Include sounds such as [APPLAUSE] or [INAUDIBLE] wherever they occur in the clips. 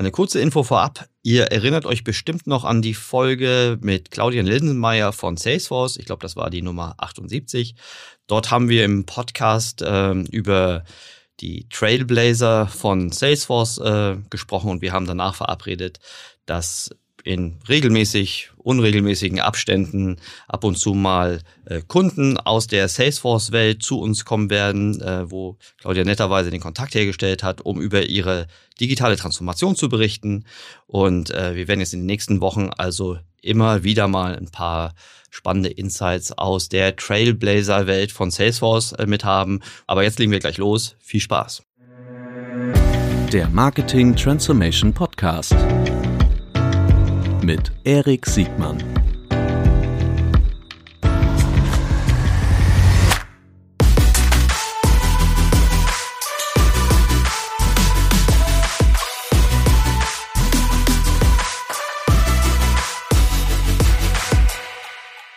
Eine kurze Info vorab. Ihr erinnert euch bestimmt noch an die Folge mit Claudian Lindenmeier von Salesforce. Ich glaube, das war die Nummer 78. Dort haben wir im Podcast äh, über die Trailblazer von Salesforce äh, gesprochen und wir haben danach verabredet, dass in regelmäßig, unregelmäßigen Abständen ab und zu mal äh, Kunden aus der Salesforce-Welt zu uns kommen werden, äh, wo Claudia netterweise den Kontakt hergestellt hat, um über ihre digitale Transformation zu berichten. Und äh, wir werden jetzt in den nächsten Wochen also immer wieder mal ein paar spannende Insights aus der Trailblazer-Welt von Salesforce äh, mit haben. Aber jetzt legen wir gleich los. Viel Spaß. Der Marketing Transformation Podcast mit Erik Siegmann.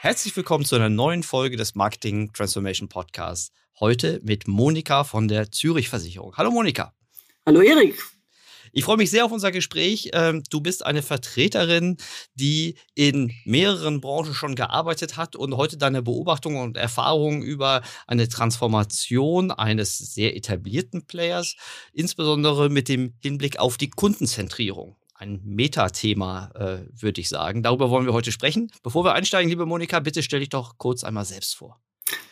Herzlich willkommen zu einer neuen Folge des Marketing Transformation Podcasts. Heute mit Monika von der Zürich Versicherung. Hallo Monika. Hallo Erik. Ich freue mich sehr auf unser Gespräch. Ähm, du bist eine Vertreterin, die in mehreren Branchen schon gearbeitet hat und heute deine Beobachtungen und Erfahrungen über eine Transformation eines sehr etablierten Players, insbesondere mit dem Hinblick auf die Kundenzentrierung ein Metathema, äh, würde ich sagen. Darüber wollen wir heute sprechen. Bevor wir einsteigen, liebe Monika, bitte stell dich doch kurz einmal selbst vor.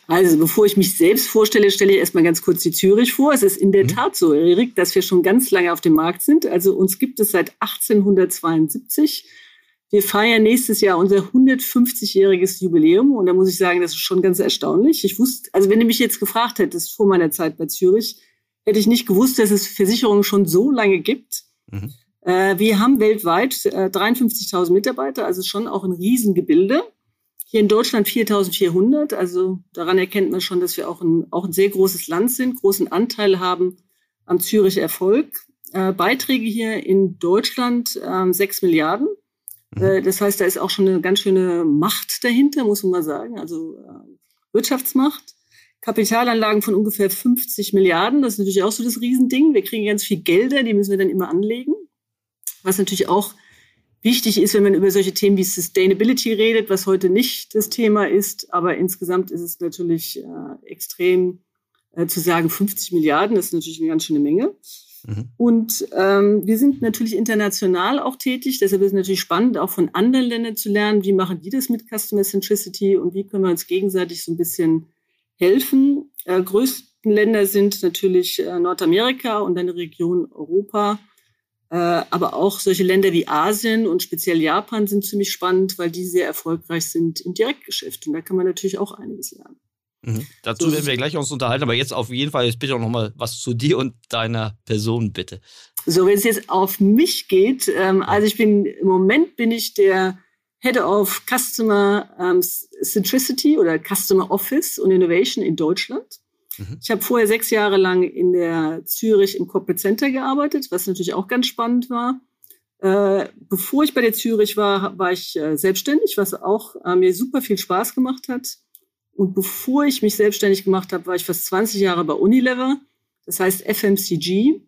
Also, bevor ich mich selbst vorstelle, stelle ich erstmal ganz kurz die Zürich vor. Es ist in der mhm. Tat so, Erik, dass wir schon ganz lange auf dem Markt sind. Also, uns gibt es seit 1872. Wir feiern nächstes Jahr unser 150-jähriges Jubiläum. Und da muss ich sagen, das ist schon ganz erstaunlich. Ich wusste, also wenn du mich jetzt gefragt hättest vor meiner Zeit bei Zürich, hätte ich nicht gewusst, dass es Versicherungen schon so lange gibt. Mhm. Äh, wir haben weltweit äh, 53.000 Mitarbeiter, also schon auch ein Riesengebilde. Hier in Deutschland 4.400. Also daran erkennt man schon, dass wir auch ein, auch ein sehr großes Land sind, großen Anteil haben am Zürich Erfolg. Äh, Beiträge hier in Deutschland äh, 6 Milliarden. Mhm. Äh, das heißt, da ist auch schon eine ganz schöne Macht dahinter, muss man mal sagen. Also äh, Wirtschaftsmacht. Kapitalanlagen von ungefähr 50 Milliarden. Das ist natürlich auch so das Riesending. Wir kriegen ganz viel Gelder, die müssen wir dann immer anlegen. Was natürlich auch wichtig ist, wenn man über solche Themen wie Sustainability redet, was heute nicht das Thema ist. Aber insgesamt ist es natürlich äh, extrem äh, zu sagen, 50 Milliarden, das ist natürlich eine ganz schöne Menge. Mhm. Und ähm, wir sind natürlich international auch tätig. Deshalb ist es natürlich spannend, auch von anderen Ländern zu lernen, wie machen die das mit Customer Centricity und wie können wir uns gegenseitig so ein bisschen helfen. Äh, größten Länder sind natürlich äh, Nordamerika und dann die Region Europa aber auch solche Länder wie Asien und speziell Japan sind ziemlich spannend, weil die sehr erfolgreich sind im Direktgeschäft. Und da kann man natürlich auch einiges lernen. Mhm. Dazu so, werden wir gleich uns unterhalten, aber jetzt auf jeden Fall jetzt bitte auch noch mal was zu dir und deiner Person, bitte. So, wenn es jetzt auf mich geht, ähm, also ich bin im Moment bin ich der Head of Customer um, Centricity oder Customer Office und Innovation in Deutschland. Mhm. Ich habe vorher sechs Jahre lang in der Zürich im Corporate Center gearbeitet, was natürlich auch ganz spannend war. Äh, bevor ich bei der Zürich war, war ich äh, selbstständig, was auch äh, mir super viel Spaß gemacht hat. Und bevor ich mich selbstständig gemacht habe, war ich fast 20 Jahre bei Unilever, das heißt FMCG.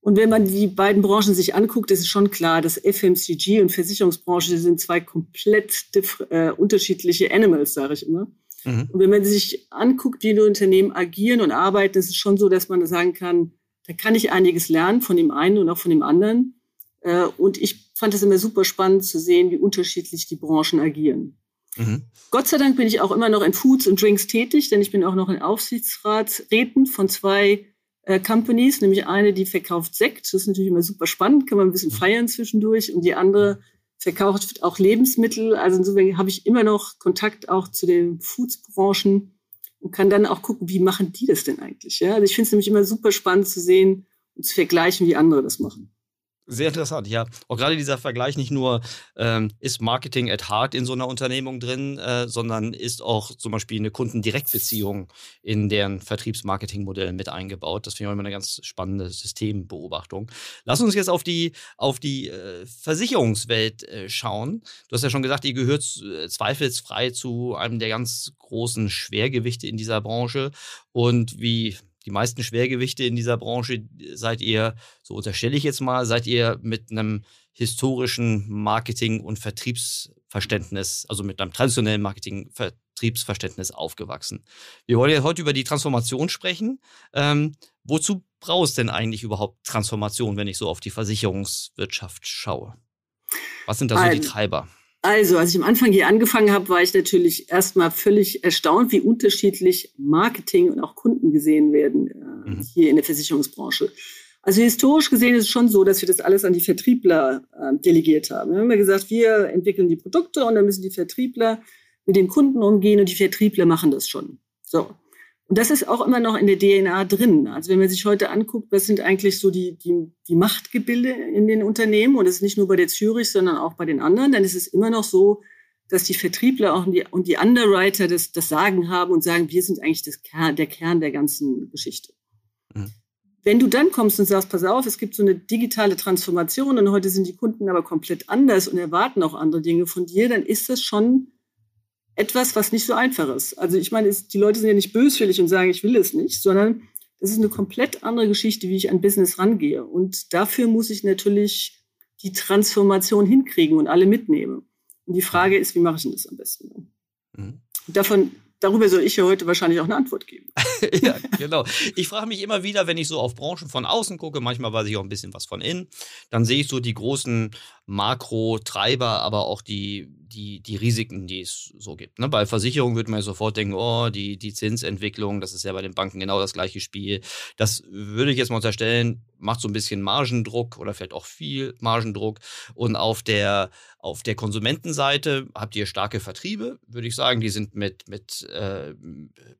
Und wenn man die beiden Branchen sich anguckt, ist es schon klar, dass FMCG und Versicherungsbranche sind zwei komplett äh, unterschiedliche Animals, sage ich immer. Mhm. Und wenn man sich anguckt, wie die Unternehmen agieren und arbeiten, ist es schon so, dass man sagen kann, da kann ich einiges lernen von dem einen und auch von dem anderen. Äh, und ich fand es immer super spannend zu sehen, wie unterschiedlich die Branchen agieren. Mhm. Gott sei Dank bin ich auch immer noch in Foods und Drinks tätig, denn ich bin auch noch in Aufsichtsratsräten von zwei äh, Companies, nämlich eine, die verkauft Sekt. Das ist natürlich immer super spannend, kann man ein bisschen mhm. feiern zwischendurch. Und die andere verkauft auch Lebensmittel. Also insofern habe ich immer noch Kontakt auch zu den Foods-Branchen und kann dann auch gucken, wie machen die das denn eigentlich? Ja? Also ich finde es nämlich immer super spannend zu sehen und zu vergleichen, wie andere das machen. Sehr interessant, ja. Auch gerade dieser Vergleich nicht nur ähm, ist Marketing at heart in so einer Unternehmung drin, äh, sondern ist auch zum Beispiel eine Kundendirektbeziehung in deren Vertriebsmarketingmodell mit eingebaut. Das finde ich immer eine ganz spannende Systembeobachtung. Lass uns jetzt auf die, auf die äh, Versicherungswelt äh, schauen. Du hast ja schon gesagt, ihr gehört äh, zweifelsfrei zu einem der ganz großen Schwergewichte in dieser Branche. Und wie die meisten Schwergewichte in dieser Branche seid ihr, so unterstelle ich jetzt mal, seid ihr mit einem historischen Marketing- und Vertriebsverständnis, also mit einem traditionellen Marketing-Vertriebsverständnis aufgewachsen. Wir wollen ja heute über die Transformation sprechen. Ähm, wozu brauchst denn eigentlich überhaupt Transformation, wenn ich so auf die Versicherungswirtschaft schaue? Was sind da so die Treiber? Also, als ich am Anfang hier angefangen habe, war ich natürlich erstmal völlig erstaunt, wie unterschiedlich Marketing und auch Kunden gesehen werden äh, mhm. hier in der Versicherungsbranche. Also historisch gesehen ist es schon so, dass wir das alles an die Vertriebler äh, delegiert haben. Wir haben immer gesagt, wir entwickeln die Produkte und dann müssen die Vertriebler mit den Kunden umgehen und die Vertriebler machen das schon. So. Und das ist auch immer noch in der DNA drin. Also wenn man sich heute anguckt, was sind eigentlich so die, die, die Machtgebilde in den Unternehmen, und das ist nicht nur bei der Zürich, sondern auch bei den anderen, dann ist es immer noch so, dass die Vertriebler auch und die, und die Underwriter das, das Sagen haben und sagen, wir sind eigentlich das Kern, der Kern der ganzen Geschichte. Mhm. Wenn du dann kommst und sagst, pass auf, es gibt so eine digitale Transformation und heute sind die Kunden aber komplett anders und erwarten auch andere Dinge von dir, dann ist das schon etwas, was nicht so einfach ist. Also ich meine, die Leute sind ja nicht böswillig und sagen, ich will es nicht, sondern das ist eine komplett andere Geschichte, wie ich an Business rangehe. Und dafür muss ich natürlich die Transformation hinkriegen und alle mitnehmen. Und die Frage ist, wie mache ich denn das am besten? Mhm. Davon darüber soll ich ja heute wahrscheinlich auch eine Antwort geben. [LAUGHS] ja, genau. Ich frage mich immer wieder, wenn ich so auf Branchen von außen gucke, manchmal weiß ich auch ein bisschen was von innen, dann sehe ich so die großen Makro-Treiber, aber auch die, die, die Risiken, die es so gibt. Ne? Bei Versicherungen würde man ja sofort denken, oh, die, die Zinsentwicklung, das ist ja bei den Banken genau das gleiche Spiel. Das würde ich jetzt mal unterstellen, macht so ein bisschen Margendruck oder vielleicht auch viel Margendruck. Und auf der, auf der Konsumentenseite habt ihr starke Vertriebe, würde ich sagen. Die sind mit, mit, äh,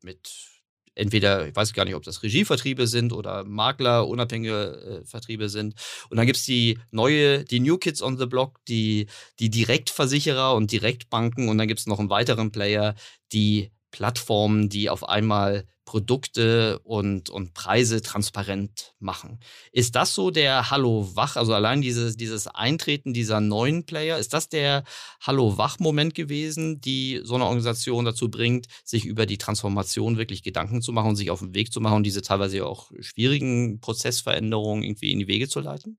mit entweder, ich weiß gar nicht, ob das Regievertriebe sind oder Makler, unabhängige äh, Vertriebe sind. Und dann gibt es die neue, die New Kids on the Block, die, die Direktversicherer und Direktbanken. Und dann gibt es noch einen weiteren Player, die Plattformen, die auf einmal Produkte und, und Preise transparent machen. Ist das so der Hallo-Wach, also allein dieses, dieses Eintreten dieser neuen Player, ist das der Hallo-Wach-Moment gewesen, die so eine Organisation dazu bringt, sich über die Transformation wirklich Gedanken zu machen und sich auf den Weg zu machen und diese teilweise auch schwierigen Prozessveränderungen irgendwie in die Wege zu leiten?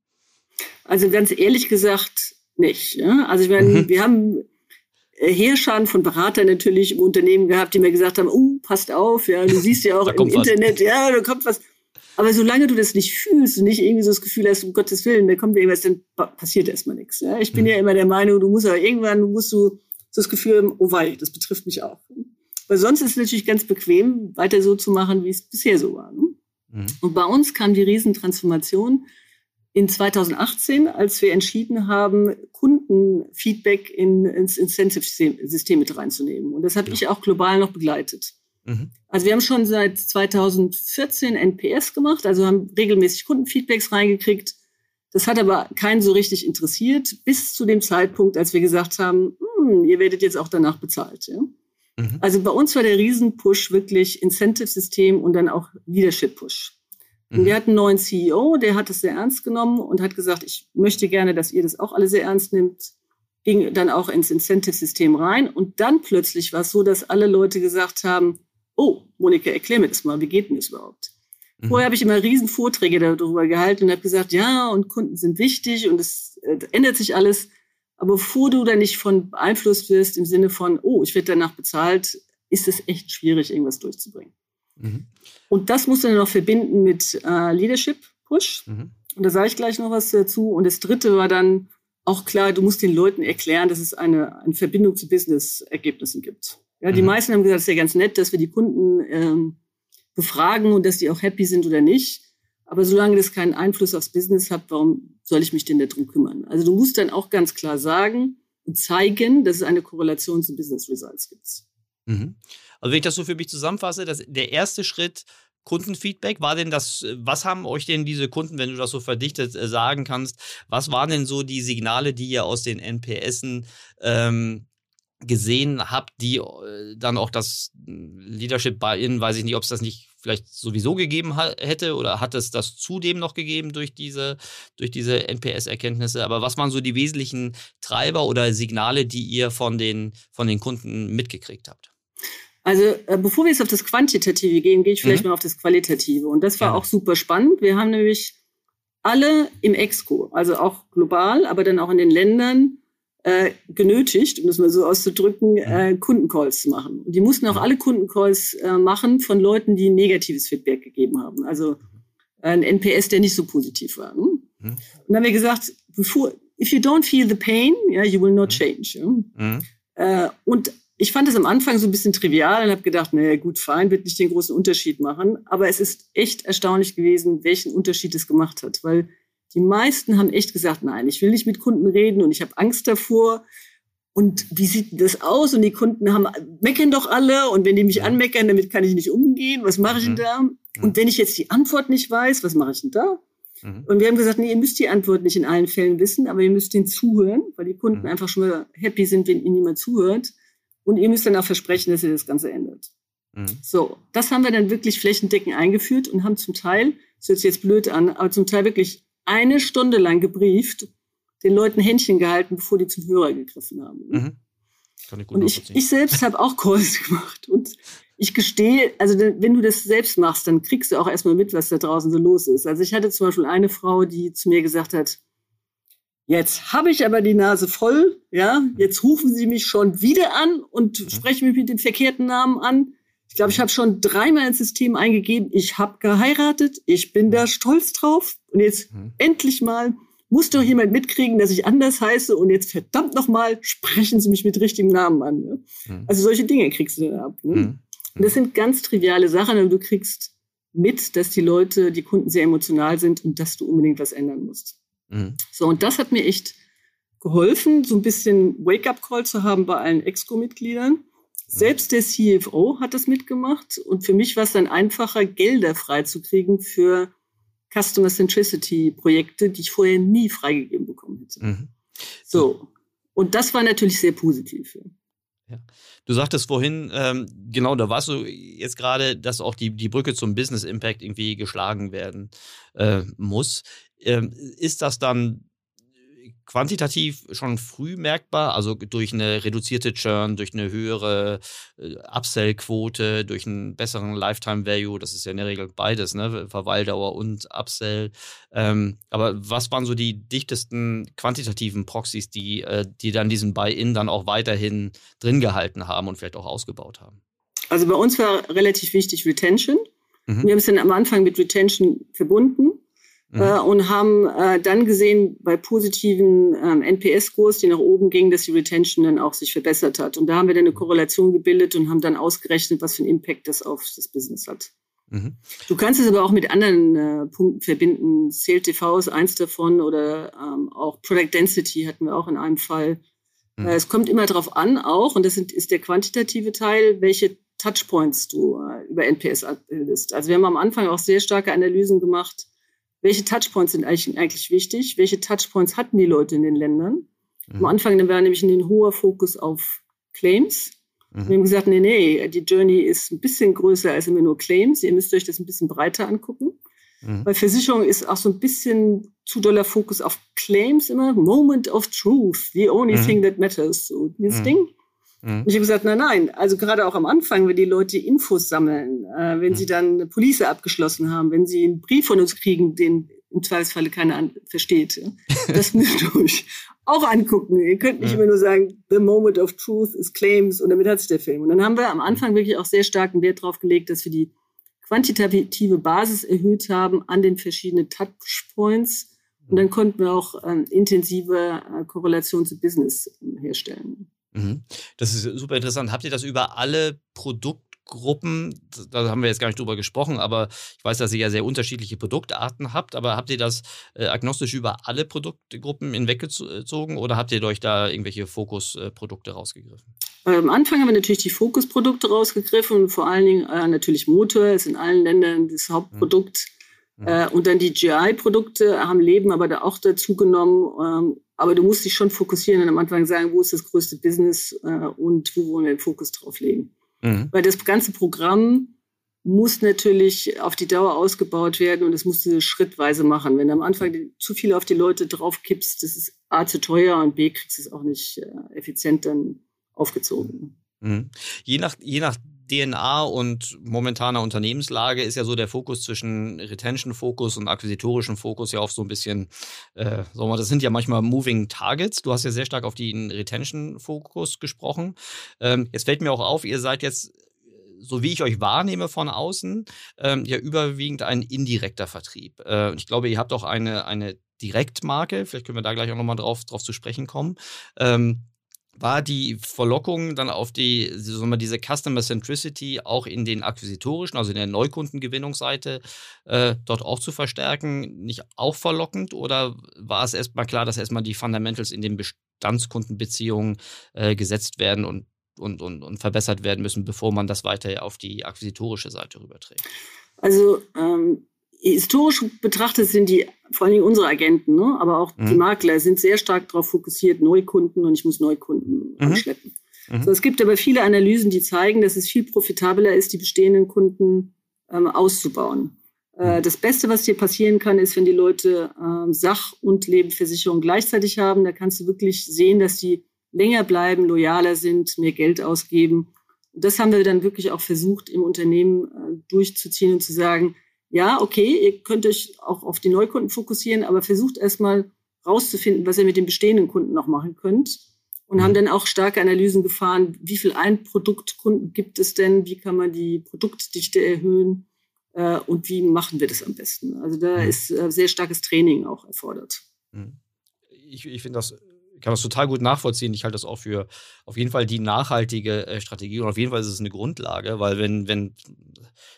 Also ganz ehrlich gesagt nicht. Ja? Also ich meine, mhm. wir haben Heerscharen von Beratern natürlich im Unternehmen gehabt, die mir gesagt haben, oh, passt auf, ja, du siehst ja auch [LAUGHS] im Internet, ja, da kommt was. Aber solange du das nicht fühlst und nicht irgendwie so das Gefühl hast, um Gottes Willen, da kommt irgendwas, dann passiert erstmal nichts. Ja? Ich bin mhm. ja immer der Meinung, du musst aber irgendwann, du musst du so das Gefühl haben, oh wei, das betrifft mich auch. Weil sonst ist es natürlich ganz bequem, weiter so zu machen, wie es bisher so war. Ne? Mhm. Und bei uns kam die Riesentransformation in 2018, als wir entschieden haben, Kundenfeedback in, ins Incentive-System mit reinzunehmen. Und das habe ja. ich auch global noch begleitet. Mhm. Also wir haben schon seit 2014 NPS gemacht, also haben regelmäßig Kundenfeedbacks reingekriegt. Das hat aber keinen so richtig interessiert, bis zu dem Zeitpunkt, als wir gesagt haben, hm, ihr werdet jetzt auch danach bezahlt. Ja? Mhm. Also bei uns war der Riesenpush wirklich Incentive-System und dann auch Leadership-Push. Und wir hatten einen neuen CEO, der hat es sehr ernst genommen und hat gesagt, ich möchte gerne, dass ihr das auch alle sehr ernst nimmt. Ging dann auch ins Incentive-System rein. Und dann plötzlich war es so, dass alle Leute gesagt haben, oh, Monika, erklär mir das mal, wie geht denn das überhaupt? Mhm. Vorher habe ich immer riesen Vorträge darüber gehalten und habe gesagt, ja, und Kunden sind wichtig und es äh, ändert sich alles. Aber bevor du da nicht von beeinflusst wirst im Sinne von, oh, ich werde danach bezahlt, ist es echt schwierig, irgendwas durchzubringen. Mhm. Und das musst du dann noch verbinden mit äh, Leadership Push. Mhm. Und da sage ich gleich noch was dazu. Und das dritte war dann auch klar, du musst den Leuten erklären, dass es eine, eine Verbindung zu Business-Ergebnissen gibt. Ja, die mhm. meisten haben gesagt, es ist ja ganz nett, dass wir die Kunden ähm, befragen und dass die auch happy sind oder nicht. Aber solange das keinen Einfluss aufs Business hat, warum soll ich mich denn darum kümmern? Also du musst dann auch ganz klar sagen und zeigen, dass es eine Korrelation zu Business Results gibt. Mhm. Also wenn ich das so für mich zusammenfasse, dass der erste Schritt Kundenfeedback war denn das, was haben euch denn diese Kunden, wenn du das so verdichtet äh, sagen kannst, was waren denn so die Signale, die ihr aus den NPSen ähm, gesehen habt, die äh, dann auch das Leadership bei Ihnen, weiß ich nicht, ob es das nicht vielleicht sowieso gegeben hätte oder hat es das zudem noch gegeben durch diese, durch diese NPS-Erkenntnisse. Aber was waren so die wesentlichen Treiber oder Signale, die ihr von den, von den Kunden mitgekriegt habt? Also äh, bevor wir jetzt auf das Quantitative gehen, gehe ich vielleicht mhm. mal auf das Qualitative. Und das war ja. auch super spannend. Wir haben nämlich alle im Exco, also auch global, aber dann auch in den Ländern, äh, genötigt, um das mal so auszudrücken, äh, Kundencalls zu machen. Und die mussten auch alle Kundencalls äh, machen von Leuten, die negatives Feedback gegeben haben. Also ein NPS, der nicht so positiv war. Ne? Mhm. Und dann haben wir gesagt, bevor, if you don't feel the pain, yeah, you will not mhm. change. Ja? Mhm. Äh, und ich fand es am Anfang so ein bisschen trivial und habe gedacht, naja, gut, fein, wird nicht den großen Unterschied machen. Aber es ist echt erstaunlich gewesen, welchen Unterschied es gemacht hat. Weil die meisten haben echt gesagt, nein, ich will nicht mit Kunden reden und ich habe Angst davor. Und wie sieht das aus? Und die Kunden haben, meckern doch alle. Und wenn die mich anmeckern, damit kann ich nicht umgehen. Was mache ich denn da? Und wenn ich jetzt die Antwort nicht weiß, was mache ich denn da? Mhm. Und wir haben gesagt, nee, ihr müsst die Antwort nicht in allen Fällen wissen, aber ihr müsst den zuhören, weil die Kunden mhm. einfach schon mal happy sind, wenn ihnen niemand zuhört. Und ihr müsst dann auch versprechen, dass ihr das Ganze ändert. Mhm. So, das haben wir dann wirklich flächendeckend eingeführt und haben zum Teil, das hört sich jetzt blöd an, aber zum Teil wirklich eine Stunde lang gebrieft, den Leuten Händchen gehalten, bevor die zum Hörer gegriffen haben. Mhm. Ich und ich, ich selbst habe auch Calls [LAUGHS] gemacht. Und ich gestehe, also wenn du das selbst machst, dann kriegst du auch erstmal mit, was da draußen so los ist. Also ich hatte zum Beispiel eine Frau, die zu mir gesagt hat, jetzt habe ich aber die Nase voll, ja, jetzt rufen Sie mich schon wieder an und mhm. sprechen mich mit dem verkehrten Namen an. Ich glaube, ich habe schon dreimal ins System eingegeben, ich habe geheiratet, ich bin da stolz drauf. Und jetzt mhm. endlich mal muss doch jemand mitkriegen, dass ich anders heiße und jetzt verdammt nochmal sprechen Sie mich mit richtigem Namen an. Ne? Mhm. Also solche Dinge kriegst du dann ab. Ne? Mhm. Und das sind ganz triviale Sachen, aber du kriegst mit, dass die Leute, die Kunden sehr emotional sind und dass du unbedingt was ändern musst. Mhm. So, und das hat mir echt geholfen, so ein bisschen Wake-up-Call zu haben bei allen Exco-Mitgliedern. Selbst der CFO hat das mitgemacht und für mich war es dann einfacher, Gelder freizukriegen für Customer Centricity Projekte, die ich vorher nie freigegeben bekommen hätte. Mhm. So. Und das war natürlich sehr positiv. Ja. Du sagtest vorhin, ähm, genau, da warst du jetzt gerade, dass auch die, die Brücke zum Business Impact irgendwie geschlagen werden äh, muss. Ähm, ist das dann quantitativ schon früh merkbar, also durch eine reduzierte Churn, durch eine höhere äh, Upsell-Quote, durch einen besseren Lifetime-Value, das ist ja in der Regel beides, ne? Verweildauer und Upsell. Ähm, aber was waren so die dichtesten quantitativen Proxys, die, äh, die dann diesen Buy-in dann auch weiterhin drin gehalten haben und vielleicht auch ausgebaut haben? Also bei uns war relativ wichtig Retention. Mhm. Wir haben es dann am Anfang mit Retention verbunden mhm. äh, und haben äh, dann gesehen bei positiven ähm, NPS-Scores, die nach oben gingen, dass die Retention dann auch sich verbessert hat. Und da haben wir dann eine Korrelation gebildet und haben dann ausgerechnet, was für einen Impact das auf das Business hat. Mhm. Du kannst es aber auch mit anderen äh, Punkten verbinden. CLTV ist eins davon oder ähm, auch Product Density hatten wir auch in einem Fall. Mhm. Äh, es kommt immer darauf an, auch, und das sind, ist der quantitative Teil, welche Touchpoints du äh, über NPS abbildest. Also wir haben am Anfang auch sehr starke Analysen gemacht, welche Touchpoints sind eigentlich, eigentlich wichtig, welche Touchpoints hatten die Leute in den Ländern. Mhm. Am Anfang war nämlich ein hoher Fokus auf Claims. Mhm. Wir haben gesagt, nee, nee, die Journey ist ein bisschen größer als immer nur Claims. Ihr müsst euch das ein bisschen breiter angucken. Mhm. Weil Versicherung ist auch so ein bisschen zu doller Fokus auf Claims immer. Moment of truth, the only mhm. thing that matters. So dieses mhm. Ding. Mhm. Ich habe gesagt, nein, nein. Also gerade auch am Anfang, wenn die Leute Infos sammeln, äh, wenn mhm. sie dann eine Police abgeschlossen haben, wenn sie einen Brief von uns kriegen, den im Zweifelsfalle keiner versteht, ja, [LAUGHS] das müsst ihr euch auch angucken. Ihr könnt nicht ja. immer nur sagen, the moment of truth is claims und damit hat sich der Film. Und dann haben wir am Anfang wirklich auch sehr starken Wert darauf gelegt, dass wir die quantitative Basis erhöht haben an den verschiedenen Touchpoints. Und dann konnten wir auch ähm, intensive äh, Korrelation zu Business äh, herstellen. Mhm. Das ist super interessant. Habt ihr das über alle Produktgruppen, da haben wir jetzt gar nicht drüber gesprochen, aber ich weiß, dass ihr ja sehr unterschiedliche Produktarten habt, aber habt ihr das äh, agnostisch über alle Produktgruppen hinweggezogen oder habt ihr euch da irgendwelche Fokusprodukte rausgegriffen? Am Anfang haben wir natürlich die Fokusprodukte rausgegriffen, vor allen Dingen äh, natürlich Motor, ist in allen Ländern das Hauptprodukt. Mhm. Äh, und dann die GI-Produkte haben Leben aber da auch dazu genommen. Ähm, aber du musst dich schon fokussieren und am Anfang sagen, wo ist das größte Business äh, und wo wollen wir den Fokus drauf legen. Mhm. Weil das ganze Programm muss natürlich auf die Dauer ausgebaut werden und das musst du schrittweise machen. Wenn du am Anfang zu viel auf die Leute draufkippst, das ist A zu teuer und B kriegst du es auch nicht äh, effizient dann aufgezogen. Mhm. Je, nach, je nach DNA und momentaner Unternehmenslage ist ja so der Fokus zwischen Retention-Fokus und akquisitorischen Fokus ja auf so ein bisschen, äh, das sind ja manchmal Moving Targets. Du hast ja sehr stark auf den Retention-Fokus gesprochen. Ähm, jetzt fällt mir auch auf, ihr seid jetzt so wie ich euch wahrnehme von außen, ähm, ja überwiegend ein indirekter Vertrieb. Äh, ich glaube, ihr habt auch eine, eine Direktmarke, vielleicht können wir da gleich auch nochmal drauf, drauf zu sprechen kommen. Ähm, war die Verlockung dann auf die, so mal diese Customer Centricity auch in den akquisitorischen, also in der Neukundengewinnungsseite, äh, dort auch zu verstärken, nicht auch verlockend oder war es erstmal klar, dass erstmal die Fundamentals in den Bestandskundenbeziehungen äh, gesetzt werden und, und, und, und verbessert werden müssen, bevor man das weiter auf die akquisitorische Seite rüberträgt? Also ähm, historisch betrachtet sind die, vor allen Dingen unsere Agenten, ne, aber auch mhm. die Makler sind sehr stark darauf fokussiert, Neukunden und ich muss Neukunden mhm. anschleppen. Mhm. So, es gibt aber viele Analysen, die zeigen, dass es viel profitabler ist, die bestehenden Kunden ähm, auszubauen. Äh, mhm. das Beste, was dir passieren kann, ist, wenn die Leute äh, Sach- und Lebensversicherung gleichzeitig haben. Da kannst du wirklich sehen, dass die länger bleiben, loyaler sind, mehr Geld ausgeben. Und das haben wir dann wirklich auch versucht, im Unternehmen äh, durchzuziehen und zu sagen, ja, okay, ihr könnt euch auch auf die Neukunden fokussieren, aber versucht erstmal rauszufinden, was ihr mit den bestehenden Kunden noch machen könnt. Und mhm. haben dann auch starke Analysen gefahren, wie viel Einproduktkunden gibt es denn, wie kann man die Produktdichte erhöhen äh, und wie machen wir das am besten. Also da mhm. ist äh, sehr starkes Training auch erfordert. Mhm. Ich, ich finde das kann das total gut nachvollziehen. Ich halte das auch für auf jeden Fall die nachhaltige äh, Strategie und auf jeden Fall ist es eine Grundlage, weil wenn, wenn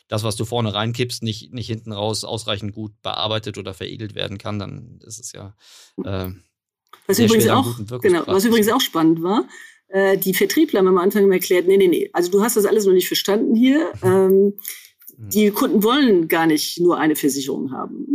das, was du vorne reinkippst, nicht, nicht hinten raus ausreichend gut bearbeitet oder veredelt werden kann, dann ist es ja. Äh, was, übrigens auch, genau, was übrigens auch spannend war, äh, die Vertriebler haben am Anfang immer erklärt, nee, nee, nee, also du hast das alles noch nicht verstanden hier. [LAUGHS] Ähm, hm. die Kunden wollen gar nicht nur eine Versicherung haben.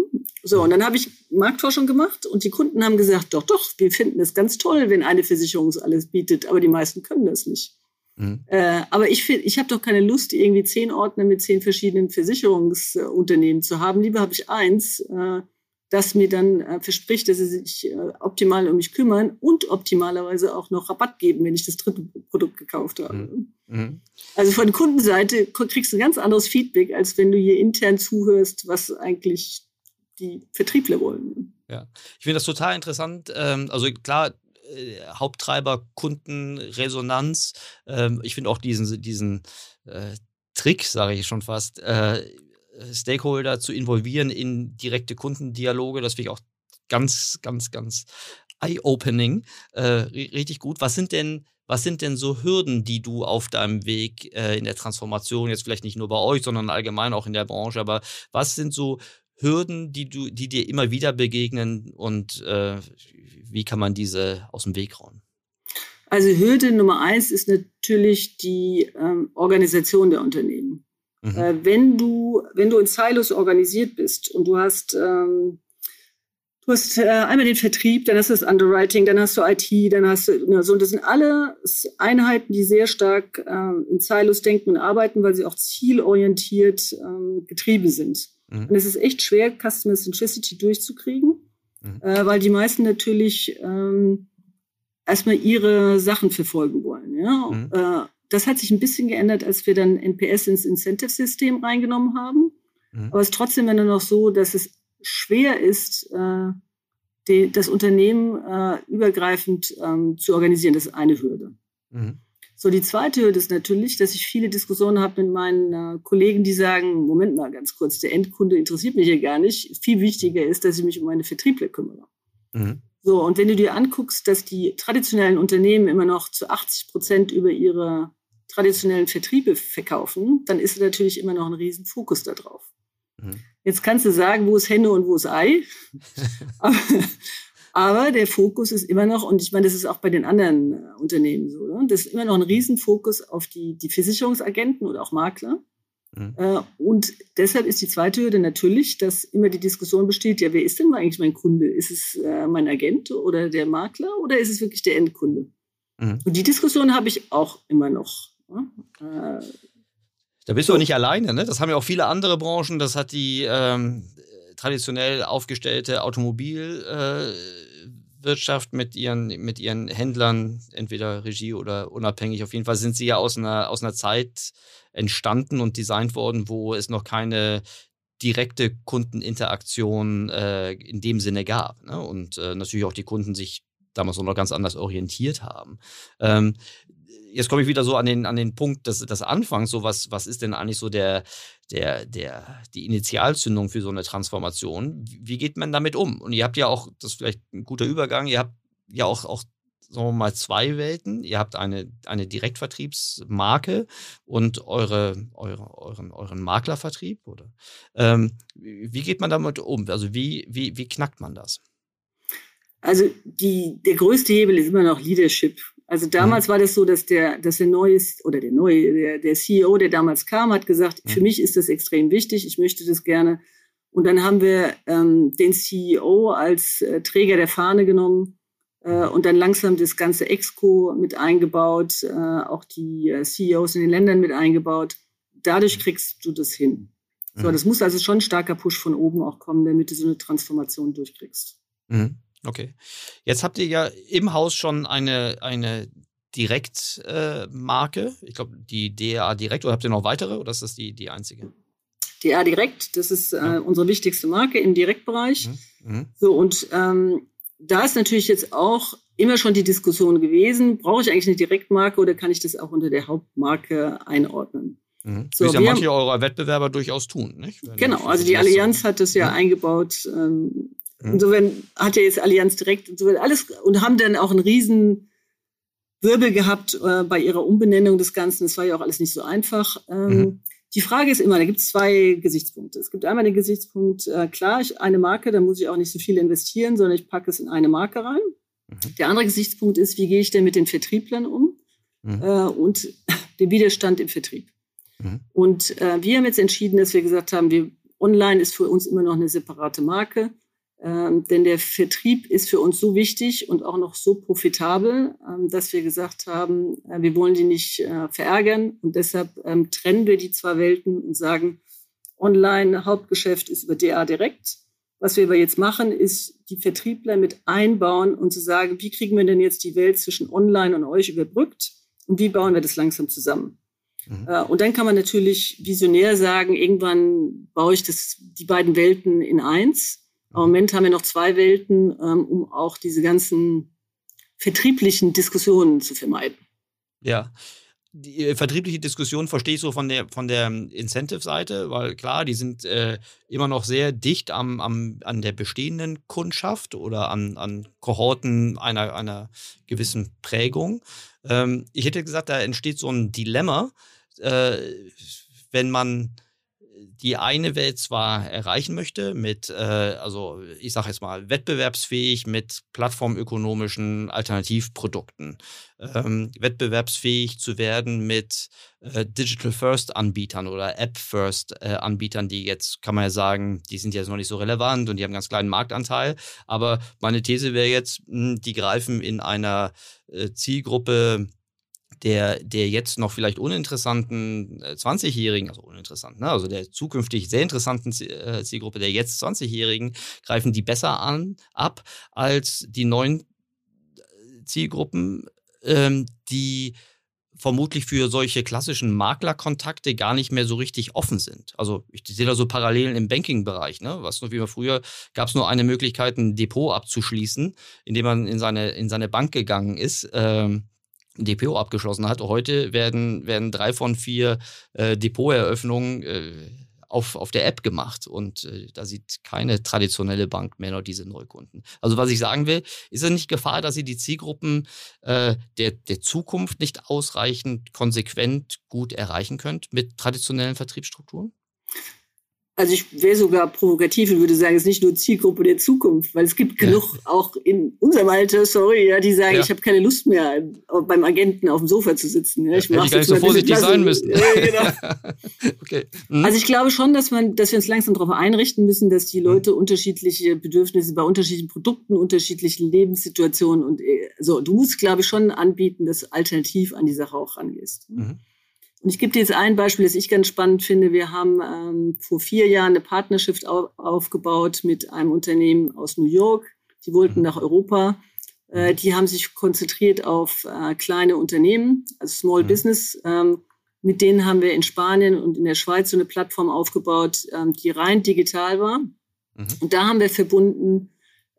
So, und dann habe ich Marktforschung gemacht und die Kunden haben gesagt, doch, doch, wir finden es ganz toll, wenn eine Versicherung alles bietet, aber die meisten können das nicht. Mhm. Äh, aber ich, ich habe doch keine Lust, irgendwie zehn Ordner mit zehn verschiedenen Versicherungsunternehmen zu haben. Lieber habe ich eins, äh, das mir dann äh, verspricht, dass sie sich äh, optimal um mich kümmern und optimalerweise auch noch Rabatt geben, wenn ich das dritte Produkt gekauft habe. Mhm. mhm. Also von Kundenseite kriegst du ein ganz anderes Feedback, als wenn du hier intern zuhörst, was eigentlich die Vertriebler wollen. Ja, ich finde das total interessant. Ähm, also klar, äh, Haupttreiber Kundenresonanz. Ähm, ich finde auch diesen, diesen äh, Trick, sage ich schon fast, äh, Stakeholder zu involvieren in direkte Kundendialoge. Das finde ich auch ganz, ganz, ganz eye-opening. Richtig gut. Was sind denn was sind denn so Hürden, die du auf deinem Weg äh, in der Transformation, jetzt vielleicht nicht nur bei euch, sondern allgemein auch in der Branche, aber was sind so Hürden, die du, die dir immer wieder begegnen und äh, wie kann man diese aus dem Weg räumen? Also Hürde Nummer eins ist natürlich die ähm, Organisation der Unternehmen. Mhm. Äh, wenn du, wenn du in Silos organisiert bist und du hast, ähm, du hast äh, einmal den Vertrieb, dann hast du das Underwriting, dann hast du IT, dann hast du, na, so, und das sind alle Einheiten, die sehr stark äh, in Silos denken und arbeiten, weil sie auch zielorientiert ähm, getrieben sind. Mhm. Und es ist echt schwer, Customer Centricity durchzukriegen, mhm. äh, weil die meisten natürlich ähm, erstmal ihre Sachen verfolgen wollen. Ja? Mhm. Äh, das hat sich ein bisschen geändert, als wir dann NPS ins Incentive-System reingenommen haben. Mhm. Aber es ist trotzdem immer noch so, dass es schwer ist, äh, die, das Unternehmen äh, übergreifend ähm, zu organisieren. Das ist eine Hürde. So, die zweite Hürde ist natürlich, dass ich viele Diskussionen habe mit meinen äh, Kollegen, die sagen, Moment mal ganz kurz, der Endkunde interessiert mich hier gar nicht. Viel wichtiger ist, dass ich mich um meine Vertriebler kümmere. Mhm. So, und wenn du dir anguckst, dass die traditionellen Unternehmen immer noch zu 80 Prozent über ihre traditionellen Vertriebe verkaufen, dann ist natürlich immer noch ein riesen Fokus darauf. Mhm. Jetzt kannst du sagen, wo ist Henne und wo ist Ei. [LAUGHS] aber, aber der Fokus ist immer noch, und ich meine, das ist auch bei den anderen äh, Unternehmen so, ne? das ist immer noch ein Riesenfokus auf die, die Versicherungsagenten oder auch Makler. Mhm. Äh, und deshalb ist die zweite Hürde natürlich, dass immer die Diskussion besteht, ja, wer ist denn eigentlich mein Kunde? Ist es äh, mein Agent oder der Makler oder ist es wirklich der Endkunde? Mhm. Und die Diskussion habe ich auch immer noch. Ne? da bist du auch nicht alleine, ne? Das haben ja auch viele andere Branchen. Das hat die ähm, traditionell aufgestellte Automobilwelt Wirtschaft mit ihren, mit ihren Händlern, entweder Regie oder unabhängig, auf jeden Fall sind sie ja aus einer, aus einer Zeit entstanden und designt worden, wo es noch keine direkte Kundeninteraktion äh, in dem Sinne gab. Ne? Und äh, natürlich auch die Kunden sich damals noch ganz anders orientiert haben. Ähm, jetzt komme ich wieder so an den, an den Punkt des, des Anfangs, so was, was ist denn eigentlich so der, der, der, die Initialzündung für so eine Transformation? Wie geht man damit um? Und ihr habt ja auch, das ist vielleicht ein guter Übergang, ihr habt ja auch, auch sagen wir mal, zwei Welten. Ihr habt eine, eine Direktvertriebsmarke und eure, eure, euren, euren Maklervertrieb, oder? Ähm, wie geht man damit um? Also wie, wie, wie knackt man das? Also die, der größte Hebel ist immer noch Leadership. Also damals mhm. war das so, dass der, dass der neue oder der neue, der, der CEO, der damals kam, hat gesagt, mhm. für mich ist das extrem wichtig, ich möchte das gerne. Und dann haben wir ähm, den CEO als äh, Träger der Fahne genommen äh, und dann langsam das ganze Exco mit eingebaut, äh, auch die äh, CEOs in den Ländern mit eingebaut. Dadurch mhm. kriegst du das hin. So, mhm. das muss also schon ein starker Push von oben auch kommen, damit du so eine Transformation durchkriegst. Mhm. Okay. Jetzt habt ihr ja im Haus schon eine, eine Direktmarke. Äh, ich glaube, die DA Direkt. Oder habt ihr noch weitere oder ist das die, die einzige? DA Direkt, das ist äh, ja. unsere wichtigste Marke im Direktbereich. Mhm. Mhm. So, und ähm, da ist natürlich jetzt auch immer schon die Diskussion gewesen, brauche ich eigentlich eine Direktmarke oder kann ich das auch unter der Hauptmarke einordnen? Mhm. So, Wie ja manche haben, eurer Wettbewerber durchaus tun, nicht? Wenn genau, also die Allianz hat das ja, ja. eingebaut. Ähm, Mhm. Insofern hat ja jetzt Allianz direkt und so alles und haben dann auch einen riesen Wirbel gehabt äh, bei ihrer Umbenennung des Ganzen. Das war ja auch alles nicht so einfach. Ähm, mhm. Die Frage ist immer, da gibt es zwei Gesichtspunkte. Es gibt einmal den Gesichtspunkt, äh, klar, ich, eine Marke, da muss ich auch nicht so viel investieren, sondern ich packe es in eine Marke rein. Mhm. Der andere Gesichtspunkt ist, wie gehe ich denn mit den Vertrieblern um mhm. äh, und [LAUGHS] dem Widerstand im Vertrieb. Mhm. Und äh, wir haben jetzt entschieden, dass wir gesagt haben, wir, online ist für uns immer noch eine separate Marke. Ähm, denn der Vertrieb ist für uns so wichtig und auch noch so profitabel, ähm, dass wir gesagt haben, äh, wir wollen die nicht äh, verärgern und deshalb ähm, trennen wir die zwei Welten und sagen, online Hauptgeschäft ist über DA direkt. Was wir aber jetzt machen, ist die Vertriebler mit einbauen und zu sagen, wie kriegen wir denn jetzt die Welt zwischen online und euch überbrückt und wie bauen wir das langsam zusammen? Mhm. Äh, und dann kann man natürlich visionär sagen, irgendwann baue ich das, die beiden Welten in eins. Im Moment haben wir noch zwei Welten, ähm, um auch diese ganzen vertrieblichen Diskussionen zu vermeiden. Ja. Die äh, vertriebliche Diskussion verstehe ich so von der, von der Incentive-Seite, weil klar, die sind äh, immer noch sehr dicht am, am, an der bestehenden Kundschaft oder an, an Kohorten einer, einer gewissen Prägung. Ähm, ich hätte gesagt, da entsteht so ein Dilemma, äh, wenn man die eine Welt zwar erreichen möchte mit, äh, also ich sage jetzt mal, wettbewerbsfähig mit plattformökonomischen Alternativprodukten, ähm, wettbewerbsfähig zu werden mit äh, Digital First Anbietern oder App First äh, die jetzt, kann man ja sagen, die sind jetzt noch nicht so relevant und die haben einen ganz kleinen Marktanteil. Aber meine These wäre jetzt, mh, hm, die greifen in einer äh, Zielgruppe der, der jetzt noch vielleicht uninteressanten 20-Jährigen, äh, also uninteressant, ne? also der zukünftig sehr interessanten äh, Zielgruppe der jetzt 20-Jährigen, greifen die besser an, ab als die neuen äh, Zielgruppen, ähm, die vermutlich für solche klassischen Maklerkontakte gar nicht mehr so richtig offen sind. Also ich sehe da so Parallelen im Banking-Bereich. Ne? Was wie man früher gab es nur eine Möglichkeit, ein Depot abzuschließen, indem man in seine in seine Bank gegangen ist. Ähm, DPO abgeschlossen hat. Heute werden, werden drei von vier äh, Depoteröffnungen äh, auf, auf der App gemacht und äh, da sieht keine traditionelle Bank mehr noch diese Neukunden. Also was ich sagen will, ist es nicht Gefahr, dass ihr die Zielgruppen äh, der, der Zukunft nicht ausreichend konsequent gut erreichen könnt mit traditionellen Vertriebsstrukturen? Also ich wäre sogar provokativ und würde sagen, es ist nicht nur Zielgruppe der Zukunft, weil es gibt genug auch in unserem Alter, sorry, ja, die sagen, ja. ich habe keine Lust mehr, beim Agenten auf dem Sofa zu sitzen. Ja, ich ja, gar nicht so vorsichtig sein müssen. Ja, genau. [LAUGHS] okay. Mhm. Also ich glaube schon, dass man, dass wir uns langsam darauf einrichten müssen, dass die Leute mhm. unterschiedliche Bedürfnisse bei unterschiedlichen Produkten, unterschiedlichen Lebenssituationen und äh, so. Du musst, glaube ich, schon anbieten, dass du alternativ an die Sache auch rangehst. Mhm. Und ich gebe dir jetzt ein Beispiel, das ich ganz spannend finde. Wir haben ähm, vor vier Jahren eine Partnerschaft auf, aufgebaut mit einem Unternehmen aus New York. Die wollten mhm. nach Europa Äh, die haben sich konzentriert auf äh, kleine Unternehmen, also Small mhm. Business. Ähm, mit denen haben wir in Spanien und in der Schweiz so eine Plattform aufgebaut, ähm, die rein digital war. Mhm. Und da haben wir verbunden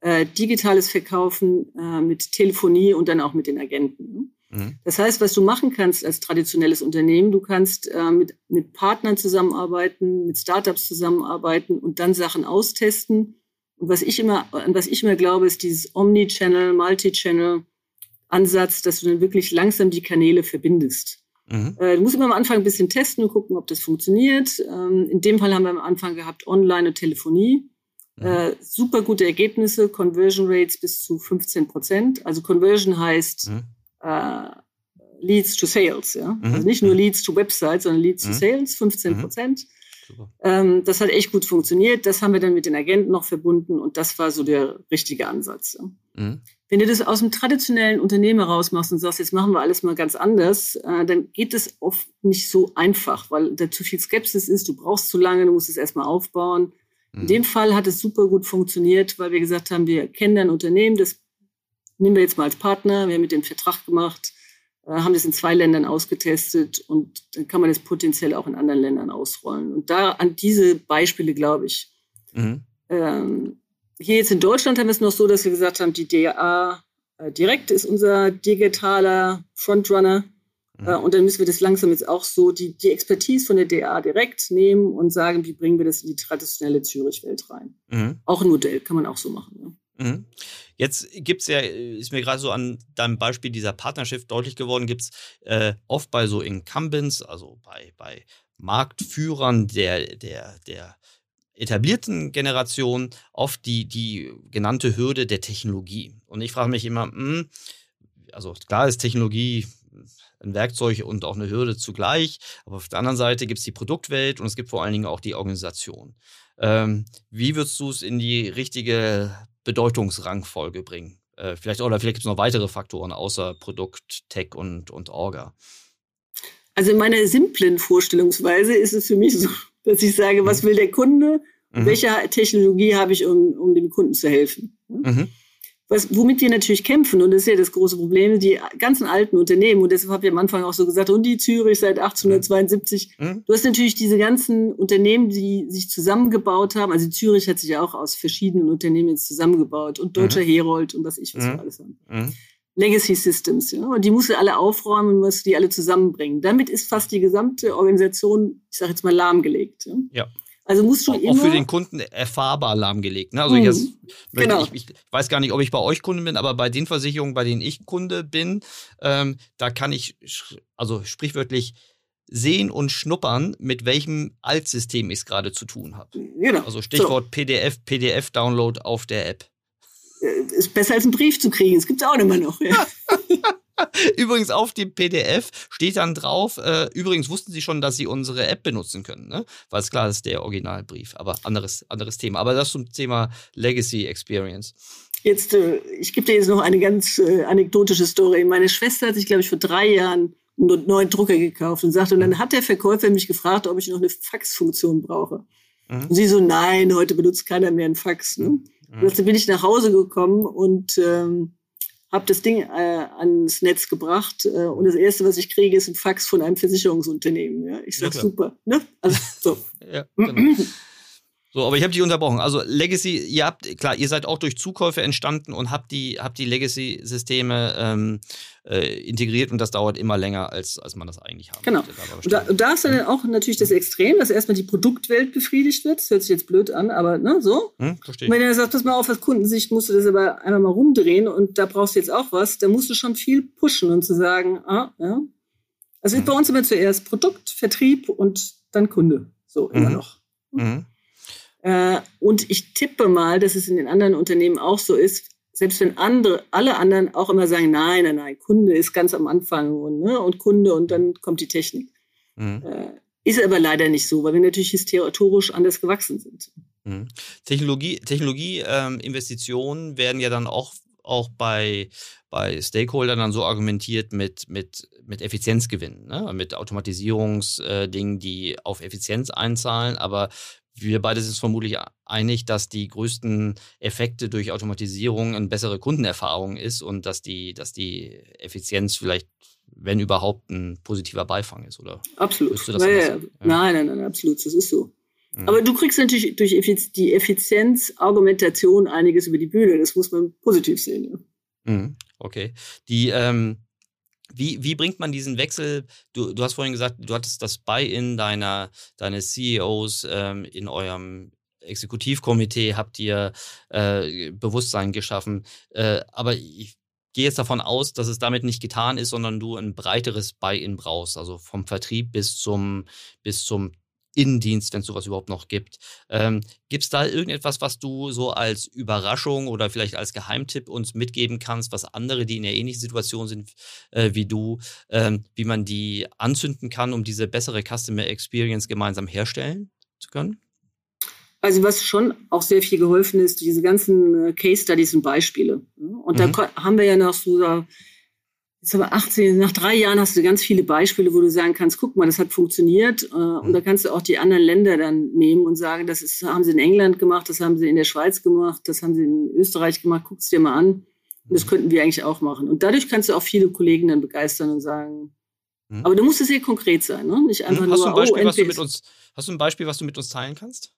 äh, digitales Verkaufen äh, mit Telefonie und dann auch mit den Agenten. Mhm. Das heißt, was du machen kannst als traditionelles Unternehmen, du kannst äh, mit, mit Partnern zusammenarbeiten, mit Startups zusammenarbeiten und dann Sachen austesten und was ich immer, an was ich immer glaube, ist dieses Omni-Channel, Multi-Channel Ansatz, dass du dann wirklich langsam die Kanäle verbindest. Mhm. Äh, du musst immer am Anfang ein bisschen testen und gucken, ob das funktioniert. Ähm, in dem Fall haben wir am Anfang gehabt Online und Telefonie. Mhm. Äh, super gute Ergebnisse, Conversion Rates bis zu 15 Prozent. Also Conversion heißt mhm. Äh, Leads to Sales, ja. Mhm. Also nicht nur Leads to Websites, sondern Leads to mhm. Sales, 15 Prozent. Ähm, das hat echt gut funktioniert. Das haben wir dann mit den Agenten noch verbunden und das war so der richtige Ansatz. Ja. Mhm. Wenn du das aus dem traditionellen Unternehmen rausmachst und sagst, jetzt machen wir alles mal ganz anders, äh, dann geht es oft nicht so einfach, weil da zu viel Skepsis ist. Du brauchst zu lange, du musst es erstmal aufbauen. Mhm. In dem Fall hat es super gut funktioniert, weil wir gesagt haben, wir kennen ein Unternehmen, das nehmen wir jetzt mal als Partner, wir haben mit dem Vertrag gemacht äh, haben das in zwei Ländern ausgetestet und dann kann man das potenziell auch in anderen Ländern ausrollen. Und da an diese Beispiele glaube ich. Mhm. Ähm, hier jetzt in Deutschland haben wir es noch so, dass wir gesagt haben, die DA äh, direkt ist unser digitaler Frontrunner. Mhm. Äh, und dann müssen wir das langsam jetzt auch so, die, die Expertise von der DA direkt nehmen und sagen, wie bringen wir das in die traditionelle Zürich-Welt rein. Mhm. Auch ein Modell kann man auch so machen. Mhm. Jetzt gibt es ja, ist mir gerade so an deinem Beispiel dieser Partnerschaft deutlich geworden, gibt es äh, oft bei so Incumbents, also bei, bei Marktführern der, der, der etablierten Generation, oft die, die genannte Hürde der Technologie. Und ich frage mich immer, mh, hm, also klar ist Technologie ein Werkzeug und auch eine Hürde zugleich, aber auf der anderen Seite gibt es die Produktwelt und es gibt vor allen Dingen auch die Organisation. Ähm, wie würdest du es in die richtige Bedeutungsrangfolge bringen? Äh, vielleicht oder vielleicht gibt es noch weitere Faktoren außer Produkt, Tech und, und Orga. Also in meiner simplen Vorstellungsweise ist es für mich so, [LAUGHS] dass ich sage, was mhm. will der Kunde? Mhm. Welche Technologie habe ich, um, um dem Kunden zu helfen? Mhm was, womit wir natürlich kämpfen, und das ist ja das große Problem, die ganzen alten Unternehmen, und deshalb habe ich am Anfang auch so gesagt, und die Zürich seit 1872, mhm. du hast natürlich diese ganzen Unternehmen, die sich zusammengebaut haben, also Zürich hat sich ja auch aus verschiedenen Unternehmen jetzt zusammengebaut und Deutscher mhm. Herold und was ich, was mhm. wir alles haben. Mhm. Legacy Systems, ja, und die musst du alle aufräumen und musst die alle zusammenbringen. Damit ist fast die gesamte Organisation, ich sage jetzt mal, lahmgelegt. Ja. ja. Also musst du auch, immer. Auch für den Kunden erfahrbar lahmgelegt. Ne? Also mhm. jetzt, genau. ich, ich, weiß gar nicht, ob ich bei euch Kunde bin, aber bei den Versicherungen, bei denen ich Kunde bin, ähm, da kann ich also sprichwörtlich sehen und schnuppern, mit welchem Altsystem ich es gerade zu tun habe. Genau. Also Stichwort so. PDF, PDF-Download auf der App. Äh, ist besser als einen Brief zu kriegen. Das gibt es auch immer noch. Ja. [LAUGHS] [LAUGHS] übrigens auf dem PDF steht dann drauf, äh, übrigens wussten Sie schon, dass Sie unsere App benutzen können, ne? Weil es klar ist, der Originalbrief, aber anderes, anderes Thema. Aber das zum Thema Legacy Experience. Jetzt, äh, ich gebe dir jetzt noch eine ganz äh, anekdotische Story. Meine Schwester hat sich, glaube ich, vor drei Jahren einen neuen Drucker gekauft und sagte, und dann hat der Verkäufer mich gefragt, ob ich noch eine Faxfunktion brauche. Mhm. Und sie so, nein, heute benutzt keiner mehr einen Fax. Ne? Mhm. Und dann bin ich nach Hause gekommen und ähm, habe das Ding äh, ans Netz gebracht äh, und das erste, was ich kriege, ist ein Fax von einem Versicherungsunternehmen. Ja, ich sag ja, super. Ne? Also so. [LAUGHS] ja, genau. [CLEARS THROAT] So, aber ich habe dich unterbrochen. Also Legacy, ihr habt, klar, ihr seid auch durch Zukäufe entstanden und habt die, habt die Legacy-Systeme ähm, äh, integriert und das dauert immer länger, als, als man das eigentlich haben Genau. Und da, und da ist dann auch natürlich das Extrem, dass erstmal die Produktwelt befriedigt wird. Das hört sich jetzt blöd an, aber ne, so. Hm, verstehe. Und wenn du sagst, pass mal auf, aus Kundensicht musst du das aber einmal mal rumdrehen und da brauchst du jetzt auch was, dann musst du schon viel pushen und zu sagen, ah, ja. Also hm. bei uns immer zuerst Produkt, Vertrieb und dann Kunde. So, immer mhm. noch. Mhm. Äh, und ich tippe mal, dass es in den anderen Unternehmen auch so ist, selbst wenn andere, alle anderen auch immer sagen, nein, nein, nein, Kunde ist ganz am Anfang und, ne, und Kunde und dann kommt die Technik. Mhm. Äh, ist aber leider nicht so, weil wir natürlich historisch anders gewachsen sind. Mhm. Technologie, Technologieinvestitionen ähm, werden ja dann auch, auch bei, bei Stakeholdern dann so argumentiert mit, mit, mit Effizienzgewinnen, ne? mit Automatisierungsdingen, äh, die auf Effizienz einzahlen. Aber wir beide sind uns vermutlich einig, dass die größten Effekte durch Automatisierung eine bessere Kundenerfahrung ist und dass die, dass die Effizienz vielleicht, wenn überhaupt, ein positiver Beifang ist, oder? Absolut. Ja, ja. Nein, nein, nein, absolut. Das ist so. Mhm. Aber du kriegst natürlich durch die Effizienzargumentation einiges über die Bühne. Das muss man positiv sehen. Ja. Mhm. Okay. Die, ähm, wie, wie bringt man diesen Wechsel? Du, du hast vorhin gesagt, du hattest das Buy-in deiner, deines CEOs ähm, in eurem Exekutivkomitee, habt ihr äh, Bewusstsein geschaffen. Äh, aber ich gehe jetzt davon aus, dass es damit nicht getan ist, sondern du ein breiteres Buy-in brauchst, also vom Vertrieb bis zum, bis zum Innendienst, wenn es sowas überhaupt noch gibt. Ähm, gibt es da irgendetwas, was du so als Überraschung oder vielleicht als Geheimtipp uns mitgeben kannst, was andere, die in der ähnlichen Situation sind äh, wie du, ähm, wie man die anzünden kann, um diese bessere Customer Experience gemeinsam herstellen zu können? Also was schon auch sehr viel geholfen ist, diese ganzen äh, Case Studies und Beispiele. Und mhm. da haben wir ja noch so Jetzt aber 18, nach drei Jahren hast du ganz viele Beispiele, wo du sagen kannst, guck mal, das hat funktioniert. Äh, und mhm. da kannst du auch die anderen Länder dann nehmen und sagen, das ist, haben sie in England gemacht, das haben sie in der Schweiz gemacht, das haben sie in Österreich gemacht, guck es dir mal an. Und das mhm. könnten wir eigentlich auch machen. Und dadurch kannst du auch viele Kollegen dann begeistern und sagen, mhm. aber du musst es sehr konkret sein, ne? Nicht einfach hast nur, du ein Beispiel, oh, was du mit uns, hast du ein Beispiel, was du mit uns teilen kannst?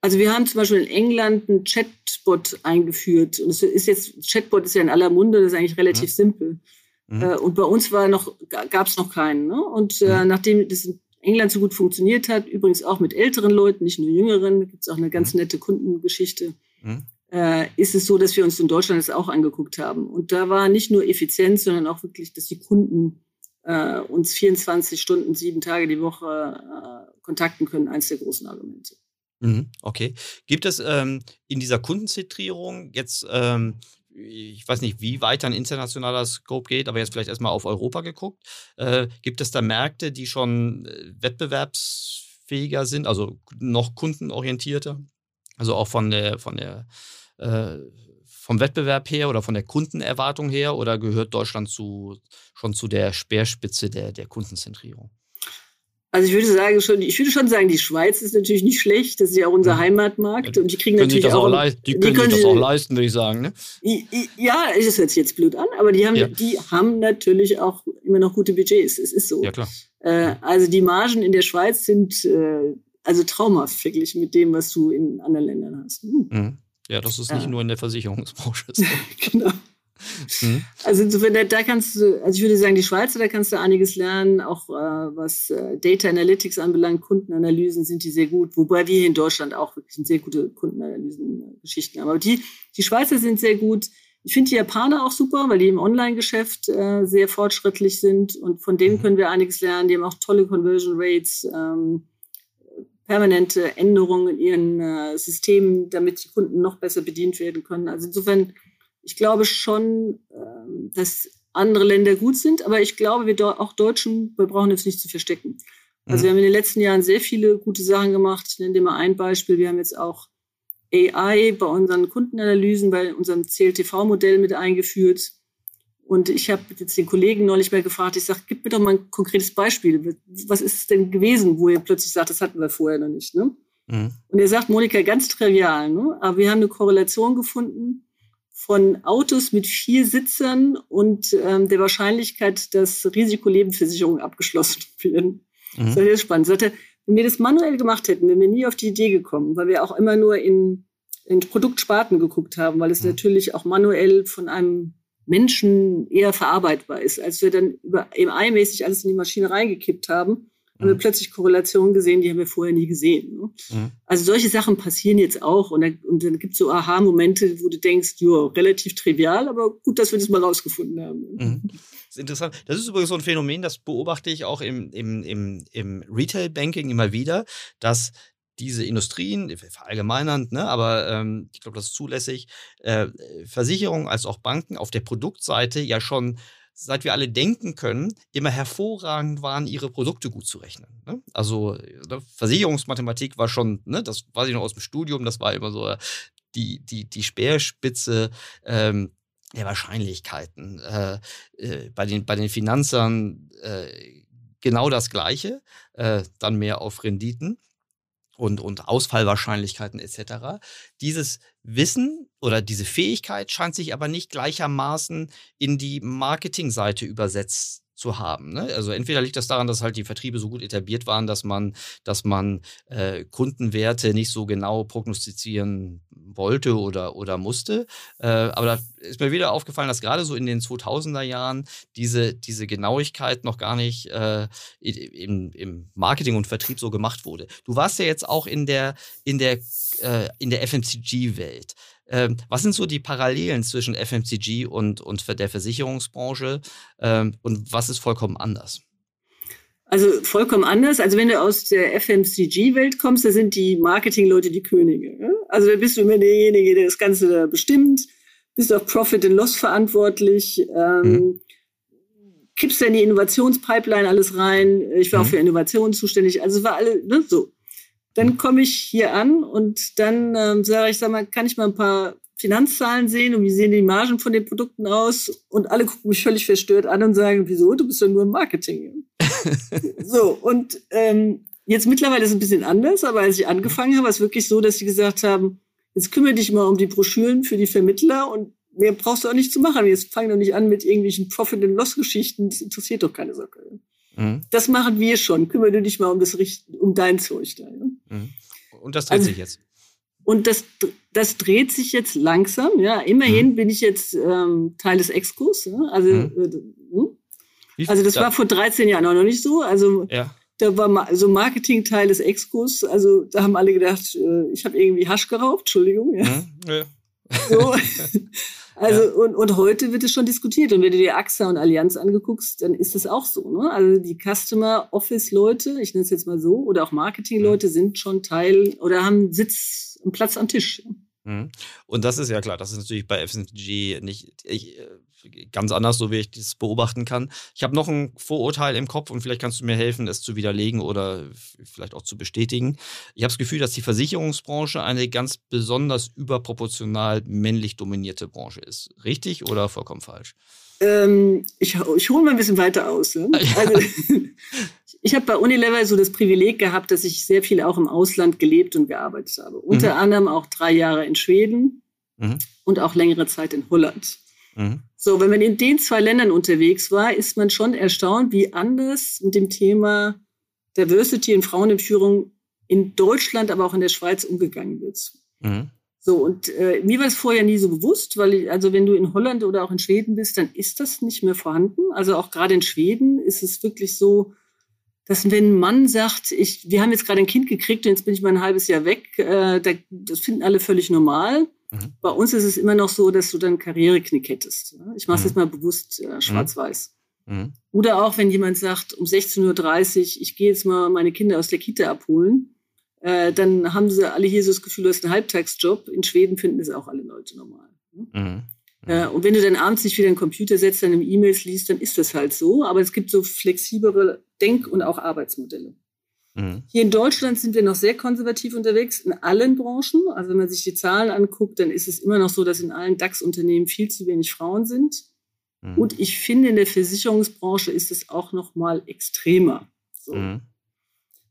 Also wir haben zum Beispiel in England einen Chatbot eingeführt. Und es ist jetzt, Chatbot ist ja in aller Munde, das ist eigentlich relativ simpel. Mhm. Äh, und bei uns war noch, gab es noch keinen. Ne? Und äh, mhm. nachdem das in England so gut funktioniert hat, übrigens auch mit älteren Leuten, nicht nur jüngeren, da gibt es auch eine ganz mhm. nette Kundengeschichte, mhm. äh, ist es so, dass wir uns in Deutschland das auch angeguckt haben. Und da war nicht nur Effizienz, sondern auch wirklich, dass die Kunden äh, uns 24 Stunden, sieben Tage die Woche äh, kontakten können, eins der großen Argumente. Mhm, okay. Gibt es ähm, in dieser Kundenzentrierung jetzt ähm, ich weiß nicht, wie weit ein internationaler Scope geht, aber jetzt vielleicht erstmal auf Europa geguckt. Äh, gibt es da Märkte, die schon äh, wettbewerbsfähiger sind, also noch kundenorientierter? Also auch von der, von der, äh, vom Wettbewerb her oder von der Kundenerwartung her oder gehört Deutschland zu, schon zu der Speerspitze der, der Kundenzentrierung? Also ich würde sagen schon, ich würde schon sagen, die Schweiz ist natürlich nicht schlecht. Das ist ja auch unser Heimatmarkt und die kriegen können natürlich auch, auch die, die können, können sich das auch leisten, würde ich sagen. Ne? Ja, das hört sich jetzt blöd an, aber die haben, ja. die haben natürlich auch immer noch gute Budgets. Es ist so. Ja klar. Äh, also die Margen in der Schweiz sind äh, also traumhaft verglichen mit dem, was du in anderen Ländern hast. Hm. Mhm. Ja, das ist nicht ja. nur in der Versicherungsbranche. [LAUGHS] genau. Mhm. Also insofern, da, da, kannst du, also ich würde sagen, die Schweizer, da kannst du einiges lernen, auch äh, was äh, Data Analytics anbelangt, Kundenanalysen sind die sehr gut, wobei wir hier in Deutschland auch wirklich sehr gute Kundenanalysen-Geschichten haben. Aber die, die Schweizer sind sehr gut. Ich finde die Japaner auch super, weil die im Online-Geschäft äh, sehr fortschrittlich sind und von denen mhm. können wir einiges lernen. Die haben auch tolle Conversion Rates, ähm, permanente Änderungen in ihren äh, Systemen, damit die Kunden noch besser bedient werden können. Also insofern ich glaube schon, ähm, dass andere Länder gut sind, aber ich glaube, wir auch Deutschen, wir brauchen uns nicht zu verstecken. Also mhm. wir haben in den letzten Jahren sehr viele gute Sachen gemacht. Ich nenne dir mal ein Beispiel. Wir haben jetzt auch AI bei unseren Kundenanalysen, bei unserem CLTV-Modell mit eingeführt. Und ich habe jetzt den Kollegen neulich mal gefragt, ich sage, gib mir doch mal ein konkretes Beispiel. Was ist es denn gewesen, wo ihr plötzlich sagt, das hatten wir vorher noch nicht? Ne? Mhm. Und er sagt, Monika, ganz trivial, ne? aber wir haben eine Korrelation gefunden von Autos mit vier Sitzern und ähm, der Wahrscheinlichkeit, dass Risikolebensversicherungen abgeschlossen [LAUGHS] werden. Mhm. Das ist sehr spannend. Sagte, wenn wir das manuell gemacht hätten, wären wir nie auf die Idee gekommen, weil wir auch immer nur in, in Produktsparten geguckt haben, weil es mhm. natürlich auch manuell von einem Menschen eher verarbeitbar ist. Als wir dann über AI-mäßig alles in die Maschine reingekippt haben, haben wir mhm. plötzlich Korrelationen gesehen, die haben wir vorher nie gesehen. Ne? Mhm. Also solche Sachen passieren jetzt auch und dann, und dann gibt es so Aha-Momente, wo du denkst, ja, relativ trivial, aber gut, dass wir das mal rausgefunden haben. Ne? Mhm. Das ist interessant. Das ist übrigens so ein Phänomen, das beobachte ich auch im, im, im, im Retail-Banking immer wieder, dass diese Industrien, verallgemeinernd, ne, aber ähm, ich glaube, das ist zulässig, äh, Versicherungen als auch Banken auf der Produktseite ja schon seit wir alle denken können, immer hervorragend waren, ihre Produkte gut zu rechnen. Ne? Also ne, Versicherungsmathematik war schon, ne, das weiß ich noch aus dem Studium, das war immer so die, die, die Speerspitze ähm, der Wahrscheinlichkeiten. Äh, äh, bei, den, bei den Finanzern äh, genau das Gleiche, äh, dann mehr auf Renditen. Und, und Ausfallwahrscheinlichkeiten etc. Dieses Wissen oder diese Fähigkeit scheint sich aber nicht gleichermaßen in die Marketingseite übersetzt zu haben. Ne? Also entweder liegt das daran, dass halt die Vertriebe so gut etabliert waren, dass man, dass man äh, Kundenwerte nicht so genau prognostizieren wollte oder, oder musste. Äh, aber da ist mir wieder aufgefallen, dass gerade so in den 2000er Jahren diese, diese Genauigkeit noch gar nicht äh, im, im Marketing und Vertrieb so gemacht wurde. Du warst ja jetzt auch in der, in der, äh, in der FMCG-Welt. Ähm, was sind so die Parallelen zwischen FMCG und, und der Versicherungsbranche ähm, und was ist vollkommen anders? Also vollkommen anders. Also wenn du aus der FMCG-Welt kommst, da sind die Marketingleute die Könige. Also da bist du immer derjenige, der das Ganze da bestimmt, bist auf Profit and Loss verantwortlich, ähm, mhm. kippst dann die Innovationspipeline alles rein. Ich war mhm. auch für Innovationen zuständig. Also es war alle ne, so. Dann komme ich hier an und dann ähm, sage ich, sag mal, kann ich mal ein paar Finanzzahlen sehen und wie sehen die Margen von den Produkten aus? Und alle gucken mich völlig verstört an und sagen, wieso? Du bist ja nur im Marketing. [LAUGHS] so, und ähm, jetzt mittlerweile ist es ein bisschen anders, aber als ich angefangen habe, war es wirklich so, dass sie gesagt haben, jetzt kümmere dich mal um die Broschüren für die Vermittler und mehr brauchst du auch nicht zu machen. Jetzt fang doch nicht an mit irgendwelchen Profit-and-Loss-Geschichten. Das interessiert doch keine Socke. Mhm. Das machen wir schon. Kümmere du dich mal um das um dein Zeug da. Ja? Mhm. Und das dreht also, sich jetzt. Und das, das dreht sich jetzt langsam. Ja, immerhin mhm. bin ich jetzt ähm, Teil des Exkurs. Ja? Also, mhm. äh, hm? also das da? war vor 13 Jahren auch noch nicht so. Also ja. da war ma so Marketing-Teil des Exkurs. Also da haben alle gedacht, äh, ich habe irgendwie Hasch geraubt. Entschuldigung. Ja. Mhm. ja. So. [LAUGHS] [LAUGHS] Also ja. und, und heute wird es schon diskutiert. Und wenn du dir AXA und Allianz angeguckst, dann ist das auch so. Ne? Also die Customer Office Leute, ich nenne es jetzt mal so, oder auch Marketing Leute mhm. sind schon Teil oder haben Sitz, einen Platz am Tisch. Mhm. Und das ist ja klar, das ist natürlich bei FSG nicht ich, äh, ganz anders, so wie ich das beobachten kann. Ich habe noch ein Vorurteil im Kopf und vielleicht kannst du mir helfen, es zu widerlegen oder vielleicht auch zu bestätigen. Ich habe das Gefühl, dass die Versicherungsbranche eine ganz besonders überproportional männlich dominierte Branche ist. Richtig oder vollkommen falsch? Ähm, ich, ich hole mal ein bisschen weiter aus. Ne? [LAUGHS] Also, ich habe bei Unilever so das Privileg gehabt, dass ich sehr viel auch im Ausland gelebt und gearbeitet habe. Unter mhm. anderem auch drei Jahre in Schweden mhm. und auch längere Zeit in Holland. Mhm. So, wenn man in den zwei Ländern unterwegs war, ist man schon erstaunt, wie anders mit dem Thema Diversity und Frauen in Führung in Deutschland, aber auch in der Schweiz umgegangen wird. Mhm. So, und äh, mir war es vorher nie so bewusst, weil ich, also wenn du in Holland oder auch in Schweden bist, dann ist das nicht mehr vorhanden. Also auch gerade in Schweden ist es wirklich so, dass wenn ein Mann sagt, ich, wir haben jetzt gerade ein Kind gekriegt und jetzt bin ich mal ein halbes Jahr weg, äh, da, das finden alle völlig normal. Mhm. Bei uns ist es immer noch so, dass du dann Karriereknick hättest. Ich mache es mhm. jetzt mal bewusst äh, schwarz-weiß. Mhm. Oder auch, wenn jemand sagt, um 16.30 Uhr, ich gehe jetzt mal meine Kinder aus der Kita abholen, äh, dann haben sie alle hier so das Gefühl, du hast einen Halbtagsjob. In Schweden finden es auch alle Leute normal. Ne? Mhm. Äh, und wenn du dann abends nicht wieder einen Computer setzt, dann im E-Mails liest, dann ist das halt so. Aber es gibt so flexiblere Denk- und auch Arbeitsmodelle. Mhm. Hier in Deutschland sind wir noch sehr konservativ unterwegs in allen Branchen. Also wenn man sich die Zahlen anguckt, dann ist es immer noch so, dass in allen DAX-Unternehmen viel zu wenig Frauen sind. Mhm. Und ich finde, in der Versicherungsbranche ist es auch noch mal extremer. So. Mhm.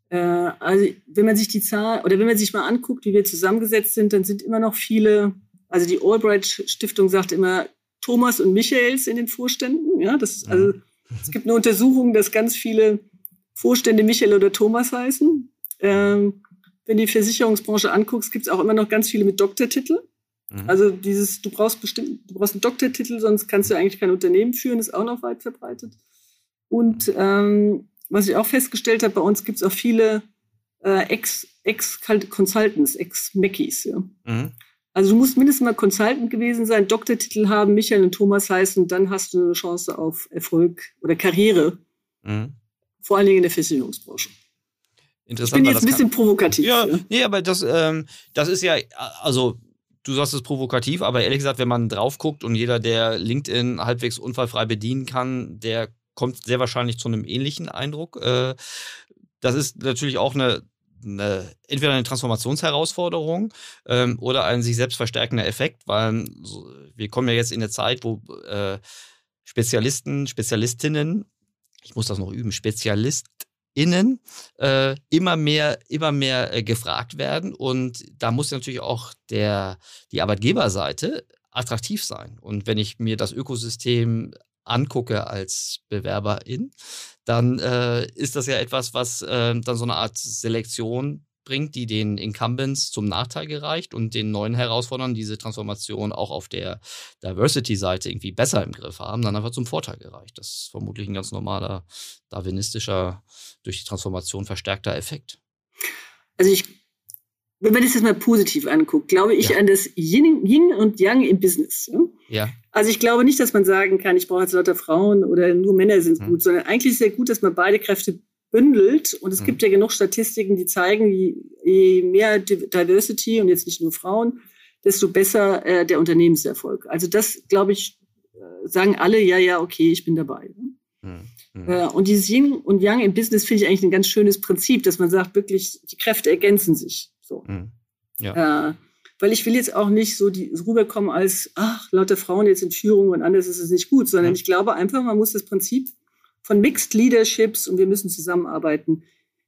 Äh, also wenn man sich die Zahl oder wenn man sich mal anguckt, wie wir zusammengesetzt sind, dann sind immer noch viele also die Albright Stiftung sagt immer Thomas und Michaels in den Vorständen. Ja, das ist, also, es gibt eine Untersuchung, dass ganz viele Vorstände Michael oder Thomas heißen. Ähm, wenn du die Versicherungsbranche anguckst, gibt es auch immer noch ganz viele mit Doktortitel. Mhm. Also dieses, du brauchst bestimmt, du brauchst einen Doktortitel, sonst kannst du eigentlich kein Unternehmen führen, ist auch noch weit verbreitet. Und ähm, was ich auch festgestellt habe, bei uns gibt es auch viele äh, Ex-Consultants, Ex-Mackies. Ja. Mhm. Also du musst mindestens mal Consultant gewesen sein, Doktortitel haben, Michael und Thomas heißen, dann hast du eine Chance auf Erfolg oder Karriere. Mhm. Vor allen Dingen in der Versicherungsbranche. Interessant. Ich bin jetzt ein bisschen provokativ. Ja, ja, nee, aber das, ähm, das ist ja, also du sagst es provokativ, aber ehrlich gesagt, wenn man drauf guckt und jeder, der LinkedIn halbwegs unfallfrei bedienen kann, der kommt sehr wahrscheinlich zu einem ähnlichen Eindruck. Äh, das ist natürlich auch eine eine, entweder eine Transformationsherausforderung ähm, oder ein sich selbst verstärkender Effekt, weil so, wir kommen ja jetzt in eine Zeit, wo äh, Spezialisten, Spezialistinnen, ich muss das noch üben, Spezialist innen äh, immer mehr, immer mehr äh, gefragt werden. Und da muss natürlich auch der, die Arbeitgeberseite attraktiv sein. Und wenn ich mir das Ökosystem angucke als Bewerberin, dann äh, ist das ja etwas, was äh, dann so eine Art Selektion bringt, die den Incumbents zum Nachteil gereicht und den neuen Herausforderern diese Transformation auch auf der Diversity-Seite irgendwie besser im Griff haben, dann einfach zum Vorteil gereicht. Das ist vermutlich ein ganz normaler darwinistischer, durch die Transformation verstärkter Effekt. Also ich, wenn man das jetzt mal positiv anguckt, glaube ich ja. an das Yin, Yin, und Yang im Business. Ja. Also ich glaube nicht, dass man sagen kann, ich brauche jetzt lauter Frauen oder nur Männer sind hm. gut, sondern eigentlich ist es sehr gut, dass man beide Kräfte bündelt. Und es mhm. gibt ja genug Statistiken, die zeigen, je mehr Diversity und jetzt nicht nur Frauen, desto besser äh, der Unternehmenserfolg. Also das, glaube ich, äh, sagen alle, ja, ja, okay, ich bin dabei. Mhm. Mhm. Äh, und dieses Yin und Yang im Business finde ich eigentlich ein ganz schönes Prinzip, dass man sagt, wirklich, die Kräfte ergänzen sich. So. Mhm. Ja. Äh, weil ich will jetzt auch nicht so die, rüberkommen als, ach, lauter Frauen jetzt in Führung und anders ist es nicht gut, sondern mhm. ich glaube einfach, man muss das Prinzip von Mixed Leaderships und wir müssen zusammenarbeiten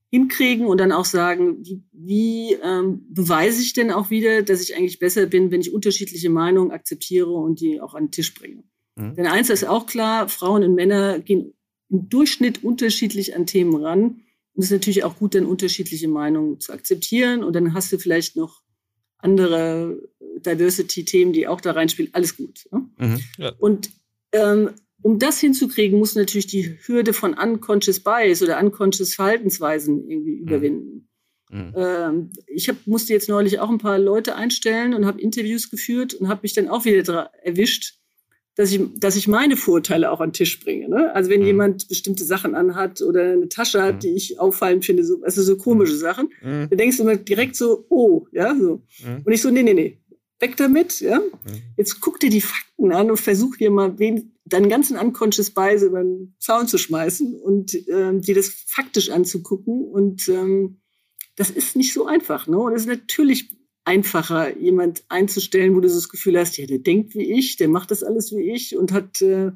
hinkriegen und dann auch sagen, wie, wie ähm, beweise ich denn auch wieder, dass ich eigentlich besser bin, wenn ich unterschiedliche Meinungen akzeptiere und die auch an den Tisch bringe. Mhm. Denn eins ist auch klar, Frauen und Männer gehen im Durchschnitt unterschiedlich an Themen ran. Und es ist natürlich auch gut, dann unterschiedliche Meinungen zu akzeptieren. Und dann hast du vielleicht noch andere Diversity-Themen, die auch da reinspielen. Alles gut. Ne? Mhm, ja. Und ähm, um das hinzukriegen, muss natürlich die Hürde von unconscious bias oder unconscious Verhaltensweisen irgendwie mhm. überwinden. Mhm. Ähm, ich hab, musste jetzt neulich auch ein paar Leute einstellen und habe Interviews geführt und habe mich dann auch wieder erwischt, dass ich, dass ich meine Vorteile auch an den Tisch bringe. Ne? Also wenn mhm. jemand bestimmte Sachen anhat oder eine Tasche hat, mhm. die ich auffallend finde, so, also so komische mhm. Sachen, mhm. dann denkst du immer direkt so, oh, ja, so. Und ich so, nee, nee, nee, weg damit, ja. Jetzt guck dir die Fakten an und versuch dir mal wen, deinen ganzen unconscious Bias über den Zaun zu schmeißen und ähm, dir das faktisch anzugucken. Und ähm, das ist nicht so einfach. Ne? Und es ist natürlich einfacher, jemand einzustellen, wo du so das Gefühl hast, ja, der denkt wie ich, der macht das alles wie ich und hat äh,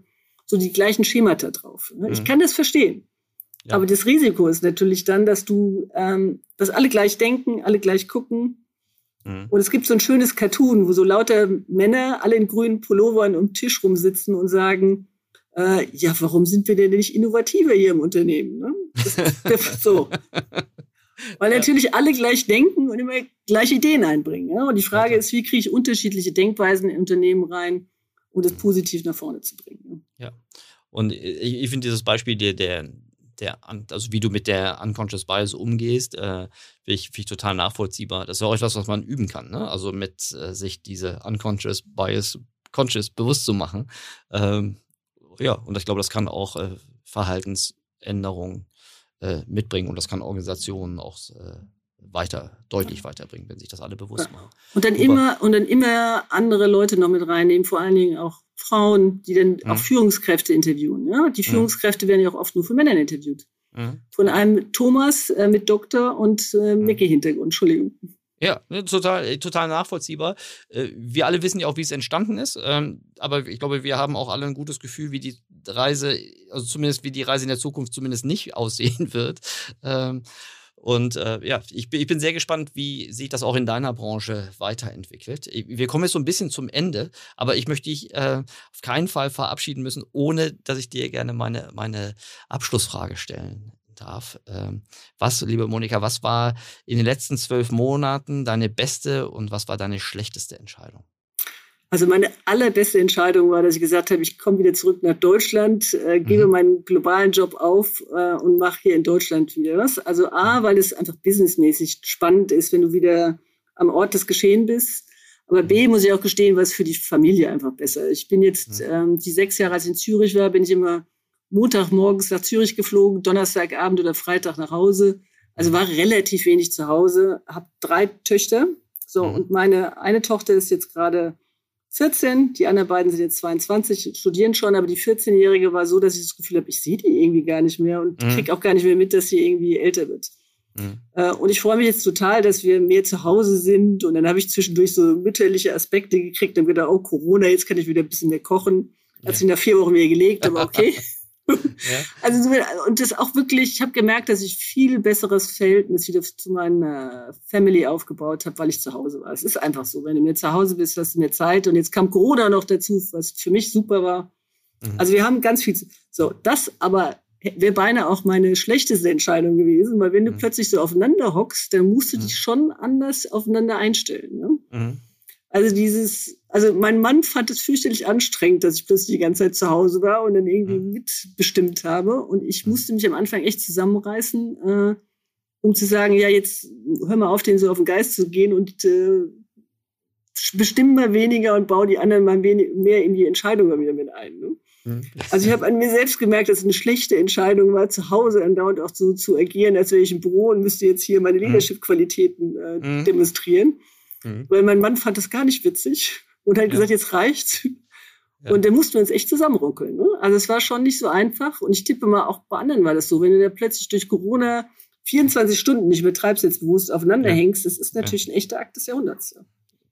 so die gleichen Schemata drauf. Ne? Mhm. Ich kann das verstehen. Ja. Aber das Risiko ist natürlich dann, dass du, ähm, dass alle gleich denken, alle gleich gucken Mhm. Und es gibt so ein schönes Cartoon, wo so lauter Männer alle in grünen Pullovern um den Tisch rumsitzen und sagen, äh, ja, warum sind wir denn nicht innovativer hier im Unternehmen? Ne? [LAUGHS] So. Weil natürlich alle gleich denken und immer gleiche Ideen einbringen. Ja? Und die Frage ist, wie kriege ich unterschiedliche Denkweisen in Unternehmen rein, um das positiv nach vorne zu bringen? Ja. Und ich, ich finde dieses Beispiel der, der, der, also wie du mit der Unconscious Bias umgehst, äh, finde ich, find ich, total nachvollziehbar. Das ist auch etwas, was man üben kann. Ne? Also mit äh, sich diese Unconscious Bias conscious bewusst zu machen. Ähm, ja, und ich glaube, das kann auch äh, Verhaltensänderungen äh, mitbringen und das kann Organisationen auch äh, weiter, deutlich weiterbringen, wenn sich das alle bewusst machen. Und dann immer, und dann immer andere Leute noch mit reinnehmen, vor allen Dingen auch Frauen, die dann mhm. auch Führungskräfte interviewen. Ja? Die mhm. Führungskräfte werden ja auch oft nur von Männern interviewt. Mhm. Von einem Thomas äh, mit Doktor und äh, mhm. Mickey-Hintergrund, Entschuldigung. Ja, ne, total, äh, total nachvollziehbar. Äh, wir alle wissen ja auch, wie es entstanden ist. Ähm, aber ich glaube, wir haben auch alle ein gutes Gefühl, wie die Reise, also zumindest wie die Reise in der Zukunft zumindest nicht [LAUGHS] aussehen wird. Und äh, ja, ich bin, ich bin sehr gespannt, wie sich das auch in deiner Branche weiterentwickelt. Wir kommen jetzt so ein bisschen zum Ende, aber ich möchte dich äh, auf keinen Fall verabschieden müssen, ohne dass ich dir gerne meine, meine Abschlussfrage stellen darf. Ähm, was, liebe Monika, was war in den letzten zwölf Monaten deine beste und was war deine schlechteste Entscheidung? Also meine allerbeste Entscheidung war, dass ich gesagt habe, ich komme wieder zurück nach Deutschland, äh, gebe mhm. meinen globalen Job auf äh, und mache hier in Deutschland wieder was. Also A, weil es einfach businessmäßig spannend ist, wenn du wieder am Ort des Geschehen bist. Aber B, muss ich auch gestehen, was für die Familie einfach besser. Ich bin jetzt mhm. ähm, die sechs Jahre, als ich in Zürich war, bin ich immer Montagmorgens nach Zürich geflogen, Donnerstagabend oder Freitag nach Hause. Also war relativ wenig zu Hause, habe drei Töchter. So, mhm. und meine eine Tochter ist jetzt gerade 14, die anderen beiden sind jetzt 22, studieren schon, aber die 14-Jährige war so, dass ich das Gefühl habe, ich sehe die irgendwie gar nicht mehr und mhm. kriege auch gar nicht mehr mit, dass sie irgendwie älter wird. Mhm. Äh, und ich freue mich jetzt total, dass wir mehr zu Hause sind und dann habe ich zwischendurch so mütterliche Aspekte gekriegt und gedacht, oh Corona, jetzt kann ich wieder ein bisschen mehr kochen. Hat sich nach vier Wochen wieder gelegt, aber okay. [LAUGHS] Ja. [LAUGHS] Also und das auch wirklich, ich habe gemerkt, dass ich viel besseres Verhältnis wieder zu meiner Family aufgebaut habe, weil ich zu Hause war. Es ist einfach so, wenn du mir zu Hause bist, hast du mehr Zeit. Und jetzt kam Corona noch dazu, was für mich super war. Mhm. Also wir haben ganz viel. So, das aber wäre beinahe auch meine schlechteste Entscheidung gewesen, weil wenn du mhm. plötzlich so aufeinander hockst, dann musst du mhm. dich schon anders aufeinander einstellen. Ne? Mhm. Also dieses, also mein Mann fand es fürchterlich anstrengend, dass ich plötzlich die ganze Zeit zu Hause war und dann irgendwie mhm. mitbestimmt habe. Und ich mhm. musste mich am Anfang echt zusammenreißen, äh, um zu sagen, ja, jetzt hör mal auf, den so auf den Geist zu gehen und äh, bestimm mal weniger und baue die anderen mal mehr in die Entscheidung wieder mit ein. Ne? Mhm. Also ich habe an mir selbst gemerkt, dass es eine schlechte Entscheidung war, zu Hause andauernd auch so zu agieren, als wäre ich im Büro und müsste jetzt hier meine Leadership-Qualitäten äh, mhm. demonstrieren. Mhm. Weil mein Mann fand das gar nicht witzig und hat ja. gesagt, jetzt reicht's. Ja. Und dann mussten wir uns echt zusammenruckeln. Ne? Also es war schon nicht so einfach. Und ich tippe mal, auch bei anderen war das so. Wenn du da plötzlich durch Corona 24 Stunden nicht mehr treibselsbewusst aufeinander ja. hängst, das ist natürlich ein echter Akt des Jahrhunderts.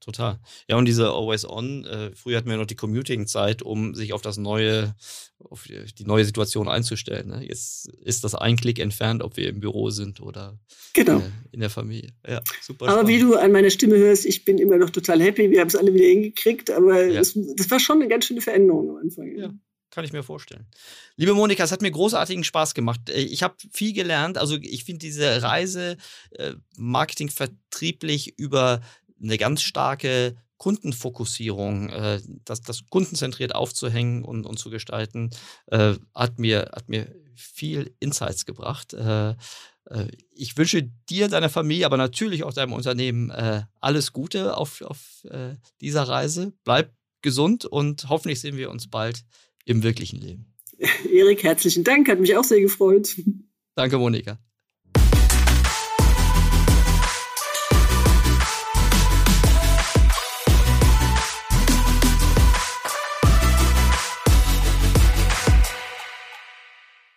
Total. Ja, und diese Always On, äh, früher hatten wir noch die Commuting-Zeit, um sich auf das neue, auf die neue Situation einzustellen. Ne? Jetzt ist das ein Klick entfernt, ob wir im Büro sind oder genau. äh, in der Familie. Ja, super. Aber spannend. wie du an meiner Stimme hörst, ich bin immer noch total happy. Wir haben es alle wieder hingekriegt, aber ja. das, das, war schon eine ganz schöne Veränderung am Anfang. Ja. Kann ich mir vorstellen. Liebe Monika, es hat mir großartigen Spaß gemacht. Äh, ich habe viel gelernt. Also ich finde diese Reise äh, Marketing vertrieblich über eine ganz starke Kundenfokussierung, äh, das, das kundenzentriert aufzuhängen und, und zu gestalten, äh, hat, mir, hat mir viel Insights gebracht. Äh, äh ich wünsche dir, deiner Familie, aber natürlich auch deinem Unternehmen äh, alles Gute auf, auf äh, dieser Reise. Bleib gesund und hoffentlich sehen wir uns bald im wirklichen Leben. [LAUGHS] Erik, herzlichen Dank, hat mich auch sehr gefreut. Danke, Monika.